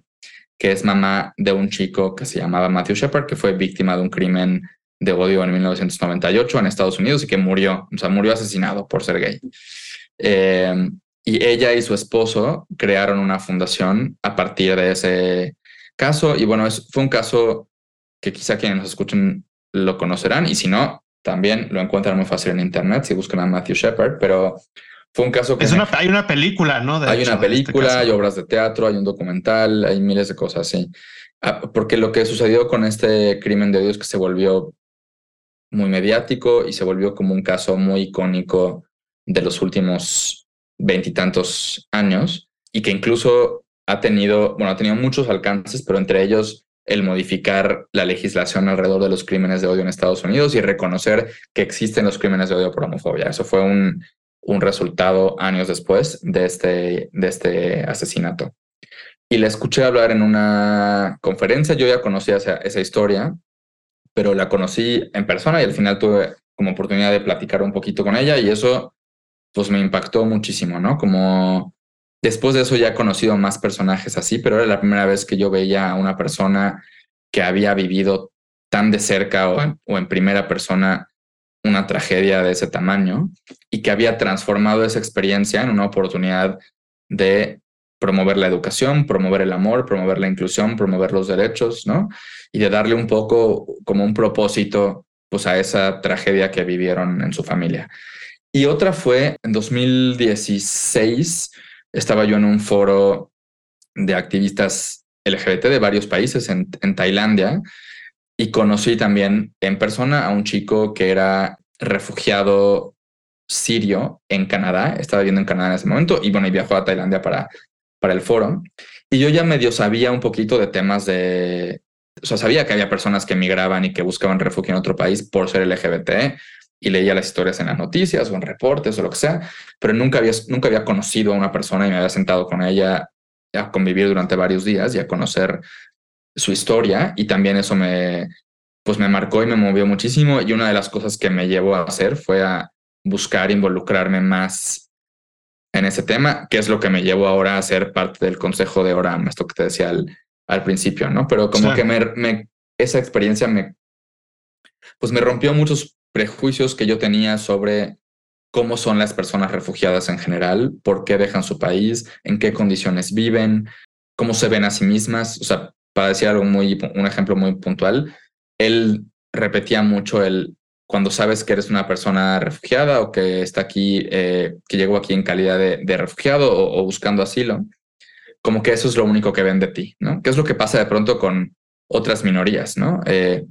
que es mamá de un chico que se llamaba Matthew Shepard, que fue víctima de un crimen de odio en 1998 en Estados Unidos y que murió, o sea, murió asesinado por ser gay. Eh, y ella y su esposo crearon una fundación a partir de ese caso. Y bueno, es, fue un caso que quizá quienes nos escuchen lo conocerán y si no, también lo encuentran muy fácil en internet si buscan a Matthew Shepard, pero fue un caso que... Es una, hay una película, ¿no? hay una este película, hay obras de teatro, hay un documental, hay miles de cosas, sí. Ah, porque lo que sucedió con este crimen de odio es que se volvió muy mediático y se volvió como un caso muy icónico de los últimos veintitantos años y que incluso ha tenido, bueno, ha tenido muchos alcances, pero entre ellos el modificar la legislación alrededor de los crímenes de odio en Estados Unidos y reconocer que existen los crímenes de odio por homofobia. Eso fue un, un resultado años después de este, de este asesinato. Y le escuché hablar en una conferencia, yo ya conocía esa, esa historia, pero la conocí en persona y al final tuve como oportunidad de platicar un poquito con ella y eso pues me impactó muchísimo, ¿no? Como después de eso ya he conocido más personajes así, pero era la primera vez que yo veía a una persona que había vivido tan de cerca o o en primera persona una tragedia de ese tamaño y que había transformado esa experiencia en una oportunidad de promover la educación, promover el amor, promover la inclusión, promover los derechos, ¿no? Y de darle un poco como un propósito pues a esa tragedia que vivieron en su familia. Y otra fue en 2016, estaba yo en un foro de activistas LGBT de varios países en, en Tailandia y conocí también en persona a un chico que era refugiado sirio en Canadá, estaba viviendo en Canadá en ese momento y bueno, y viajó a Tailandia para, para el foro. Y yo ya medio sabía un poquito de temas de, o sea, sabía que había personas que emigraban y que buscaban refugio en otro país por ser LGBT, y leía las historias en las noticias o en reportes o lo que sea, pero nunca había, nunca había conocido a una persona y me había sentado con ella a convivir durante varios días y a conocer su historia y también eso me, pues me marcó y me movió muchísimo y una de las cosas que me llevó a hacer fue a buscar involucrarme más en ese tema, que es lo que me llevó ahora a ser parte del consejo de Oram, esto que te decía al, al principio, ¿no? Pero como que me, me, esa experiencia me, pues me rompió muchos prejuicios que yo tenía sobre cómo son las personas refugiadas en general, por qué dejan su país, en qué condiciones viven, cómo se ven a sí mismas. O sea, para decir algo muy, un ejemplo muy puntual, él repetía mucho el cuando sabes que eres una persona refugiada o que está aquí, eh, que llegó aquí en calidad de, refugiado o, buscando asilo, como que eso es lo único que ven de ti, ¿no? ¿Qué es lo que pasa de pronto con otras minorías, ¿no? Eh,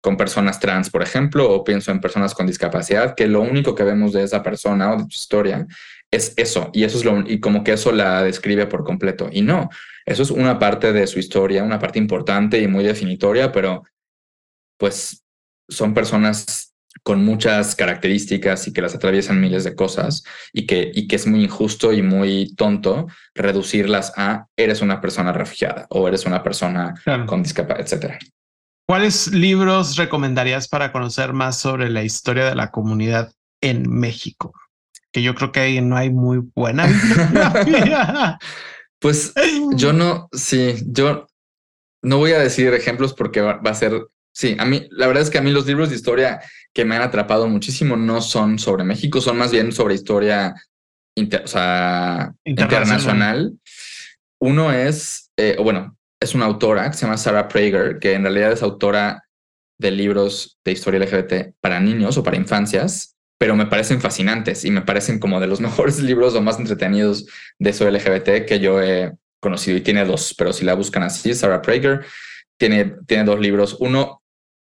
con personas trans, por ejemplo, o pienso en personas con discapacidad, que lo único que vemos de esa persona o de su historia es eso, y eso es lo, y como que eso la describe por completo. Y no, eso es una parte de su historia, una parte importante y muy definitoria, pero pues son personas con muchas características y que las atraviesan miles de cosas y que, y que es muy injusto y muy tonto reducirlas a eres una persona refugiada o eres una persona con discapacidad, etcétera. ¿Cuáles libros recomendarías para conocer más sobre la historia de la comunidad en México? Que yo creo que ahí no hay muy buena Pues yo no, sí, yo no voy a decir ejemplos porque va, a ser, sí, a mí, la verdad es que a mí los libros de historia que me han atrapado muchísimo no son sobre México, son más bien sobre historia internacional. Uno es, eh, bueno, es una autora que se llama Sarah Prager, que en realidad es autora de libros de historia LGBT para niños o para infancias, pero me parecen fascinantes y me parecen como de los mejores libros o más entretenidos de eso LGBT que yo he conocido. Y tiene dos, pero si la buscan así, Sarah Prager. Tiene, tiene dos libros, uno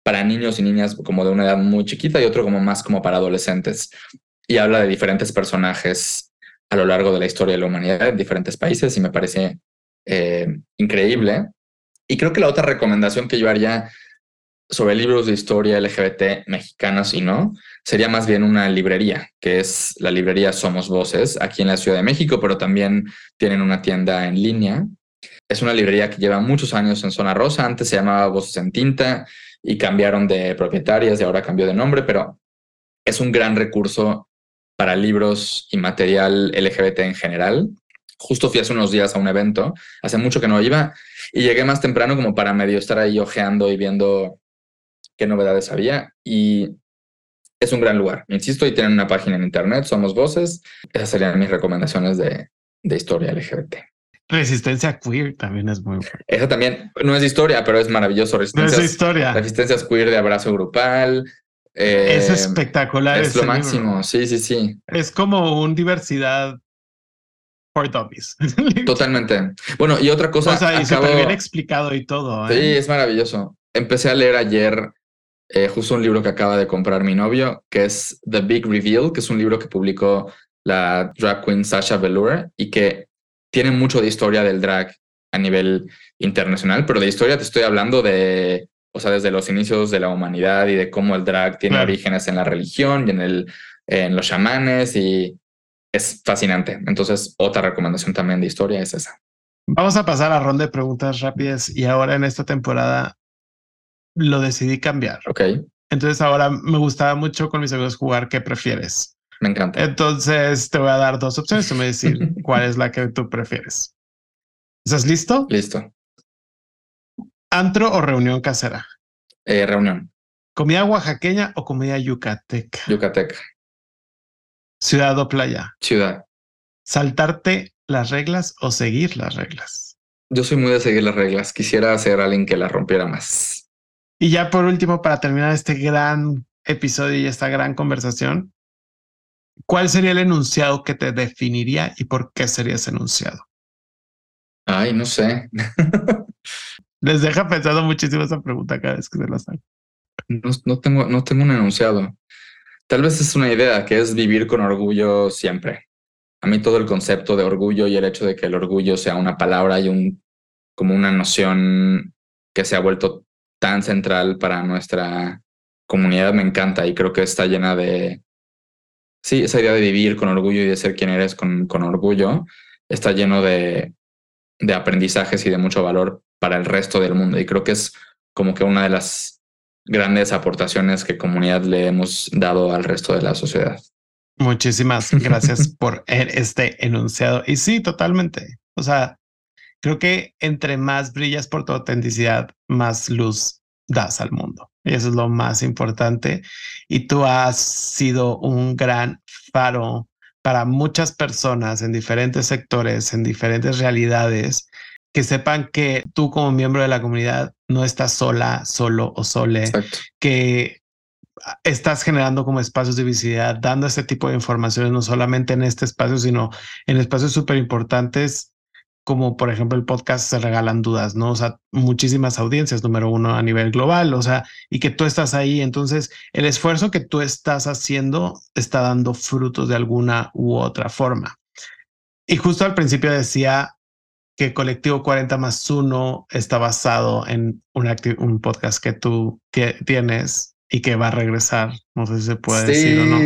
para niños y niñas como de una edad muy chiquita y otro como más como para adolescentes. Y habla de diferentes personajes a lo largo de la historia de la humanidad en diferentes países y me parece eh, increíble. Y creo que la otra recomendación que yo haría sobre libros de historia LGBT mexicanos y no, sería más bien una librería, que es la librería Somos Voces, aquí en la Ciudad de México, pero también tienen una tienda en línea. Es una librería que lleva muchos años en Zona Rosa, antes se llamaba Voces en Tinta y cambiaron de propietarias y ahora cambió de nombre, pero es un gran recurso para libros y material LGBT en general. Justo fui hace unos días a un evento, hace mucho que no iba, y llegué más temprano como para medio estar ahí ojeando y viendo qué novedades había. Y es un gran lugar, insisto, y tienen una página en internet, Somos Voces. Esas serían mis recomendaciones de, de historia LGBT. Resistencia queer también es muy Esa también no es historia, pero es maravilloso. Resistencia es historia. Resistencias queer de abrazo grupal. es eh, espectacular. Es lo máximo. Sí, sí, sí. Es como un diversidad for dummies. Totalmente. Bueno, y otra cosa. O sea, y súper bien explicado y todo. Sí, ¿eh? es maravilloso. Empecé a leer ayer eh, justo un libro que acaba de comprar mi novio, que es The Big Reveal, que es un libro que publicó la drag queen Sasha Velour y que tiene mucho de historia del drag a nivel internacional, pero de historia te estoy hablando de, o sea, desde los inicios de la humanidad y de cómo el drag tiene orígenes en la religión y en, el, en los chamanes y es fascinante. Entonces, otra recomendación también de historia es esa. Vamos a pasar a ronda de preguntas rápidas y ahora en esta temporada lo decidí cambiar. Ok. Entonces ahora me gustaba mucho con mis amigos jugar qué prefieres. Me encanta. Entonces te voy a dar dos opciones. Tú me decir cuál es la que tú prefieres. ¿Estás listo? Listo. ¿Antro o reunión casera? Eh, reunión. ¿Comida oaxaqueña o comida yucateca? Yucateca. ¿Ciudad o playa? Ciudad. ¿Saltarte las reglas o seguir las reglas? Yo soy muy de seguir las reglas. Quisiera ser alguien que las rompiera más. Y ya por último, para terminar este gran episodio y esta gran conversación, ¿cuál sería el enunciado que te definiría y por qué sería ese enunciado? Ay, no sé. Les deja pensando muchísimo esa pregunta cada vez que se la hago. No, no, tengo, no tengo un enunciado. Tal vez es una idea que es vivir con orgullo siempre. A mí todo el concepto de orgullo y el hecho de que el orgullo sea una palabra y un como una noción que se ha vuelto tan central para nuestra comunidad me encanta y creo que está llena de, sí, esa idea de vivir con orgullo y de ser quien eres con, con orgullo, está lleno de, de aprendizajes y de mucho valor para el resto del mundo. Y creo que es como que una de las grandes aportaciones que comunidad le hemos dado al resto de la sociedad. Muchísimas gracias por este enunciado. Y sí, totalmente. O sea, creo que entre más brillas por tu autenticidad, más luz das al mundo. Y eso es lo más importante. Y tú has sido un gran faro para muchas personas en diferentes sectores, en diferentes realidades, que sepan que tú como miembro de la comunidad no estás sola, solo o sole, que estás generando como espacios de visibilidad, dando este tipo de informaciones, no solamente en este espacio, sino en espacios súper importantes como por ejemplo el podcast Se Regalan Dudas, ¿no? O sea, muchísimas audiencias, número uno a nivel global, o sea, y que tú estás ahí. Entonces, el esfuerzo que tú estás haciendo está dando frutos de alguna u otra forma. Y justo al principio decía que Colectivo 40 más 1 está basado en un, un podcast que tú tienes y que va a regresar. No sé si se puede decir o no.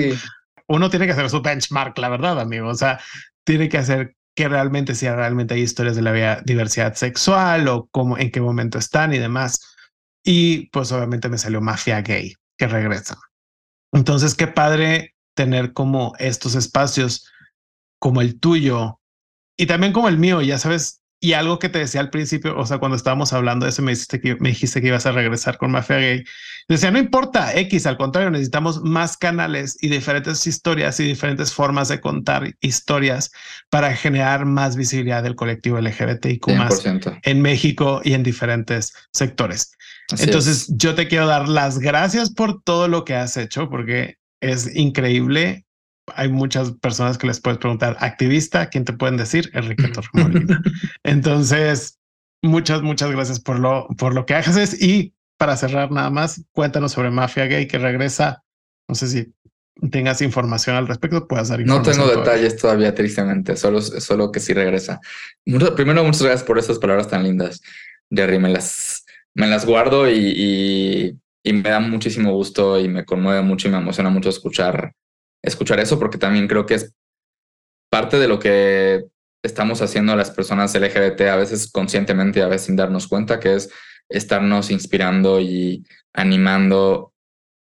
Uno tiene que hacer su benchmark, la verdad, amigo. O sea, tiene que hacer que realmente si realmente hay historias de la diversidad sexual o cómo, en qué momento están y demás. Y pues obviamente me salió Mafia Gay, que regresa. Entonces, qué padre tener como estos espacios como el tuyo y también como el mío, ya sabes, y algo que te decía al principio, o sea, cuando estábamos hablando de eso, me dijiste que, me dijiste que ibas a regresar con Mafia Gay. Decía, no importa, X, al contrario, necesitamos más canales y diferentes historias y diferentes formas de contar historias para generar más visibilidad del colectivo LGBTIQ más en México y en diferentes sectores. Entonces, yo te quiero dar las gracias por todo lo que has hecho, porque es increíble hay muchas personas que les puedes preguntar, activista, ¿quién te pueden decir? Enrique Torremolina. Entonces, muchas, muchas gracias por lo, por lo que haces. Y para cerrar nada más, cuéntanos sobre Mafia Gay que regresa. No sé si tengas información al respecto, puedas dar información. No tengo detalles todavía, tristemente, solo, solo que sí regresa. Primero, muchas gracias por esas palabras tan lindas, Jerry. Me las, me las guardo y, y, y me da muchísimo gusto y me conmueve mucho y me emociona mucho escuchar escuchar eso porque también creo que es parte de lo que estamos haciendo las personas LGBT a veces conscientemente y a veces sin darnos cuenta, que es estarnos inspirando y animando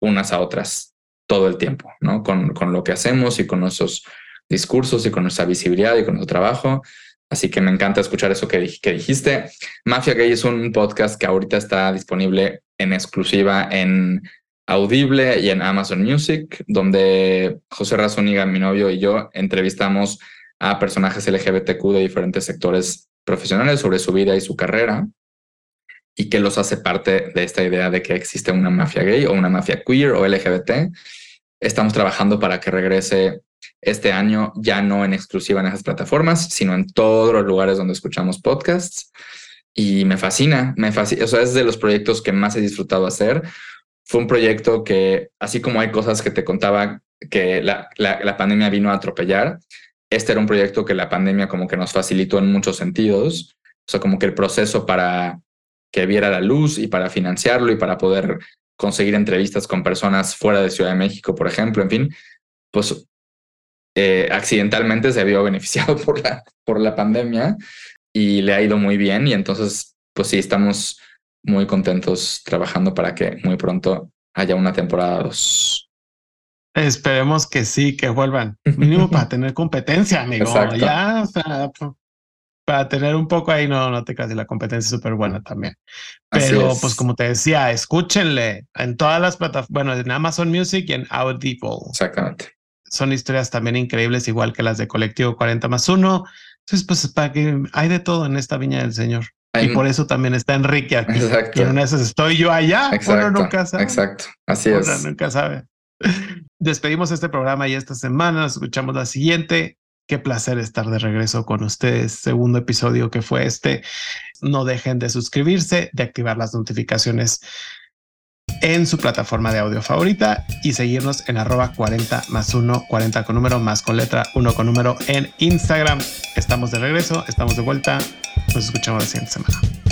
unas a otras todo el tiempo, ¿no? Con, con lo que hacemos y con nuestros discursos y con nuestra visibilidad y con nuestro trabajo. Así que me encanta escuchar eso que, que dijiste. Mafia Gay es un podcast que ahorita está disponible en exclusiva en Audible y en Amazon Music, donde José Razoniga, mi novio y yo entrevistamos a personajes LGBTQ de diferentes sectores profesionales sobre su vida y su carrera y que los hace parte de esta idea de que existe una mafia gay o una mafia queer o LGBT. Estamos trabajando para que regrese este año ya no en exclusiva en esas plataformas, sino en todos los lugares donde escuchamos podcasts. Y me fascina, me fascina, o sea, es de los proyectos que más he disfrutado hacer fue un proyecto que, así como hay cosas que te contaba que la, pandemia vino a atropellar, este era un proyecto que la pandemia como que nos facilitó en muchos sentidos. O sea, como que el proceso para que viera la luz y para financiarlo y para poder conseguir entrevistas con personas fuera de Ciudad de México, por ejemplo, en fin, pues eh, accidentalmente se vio beneficiado por la, por la pandemia y le ha ido muy bien y entonces, pues sí, estamos muy contentos trabajando para que muy pronto haya una temporada 2. Esperemos que sí, que vuelvan. Mínimo para tener competencia, amigo. Ya, o sea, para tener un poco ahí, no, no te creas, la competencia es súper buena también. Pero, pues, como te decía, escúchenle en todas las plataformas, bueno, en Amazon Music y en Audible. Exactamente. Son historias también increíbles, igual que las de Colectivo 40 más 1. Entonces, pues, para que hay de todo en esta viña del Señor y por eso también está Enrique aquí. Exacto. Y en eso estoy yo allá. Exacto. nunca sabe. Exacto. Así es. nunca sabe. Despedimos este programa y esta semana nos escuchamos la siguiente. Qué placer estar de regreso con ustedes. Segundo episodio que fue este. No dejen de suscribirse, de activar las notificaciones en su plataforma de audio favorita y seguirnos en arroba 40 más 1, 40 con número, más con letra, 1 con número en Instagram. Estamos de regreso, estamos de vuelta. Nos escuchamos la siguiente semana.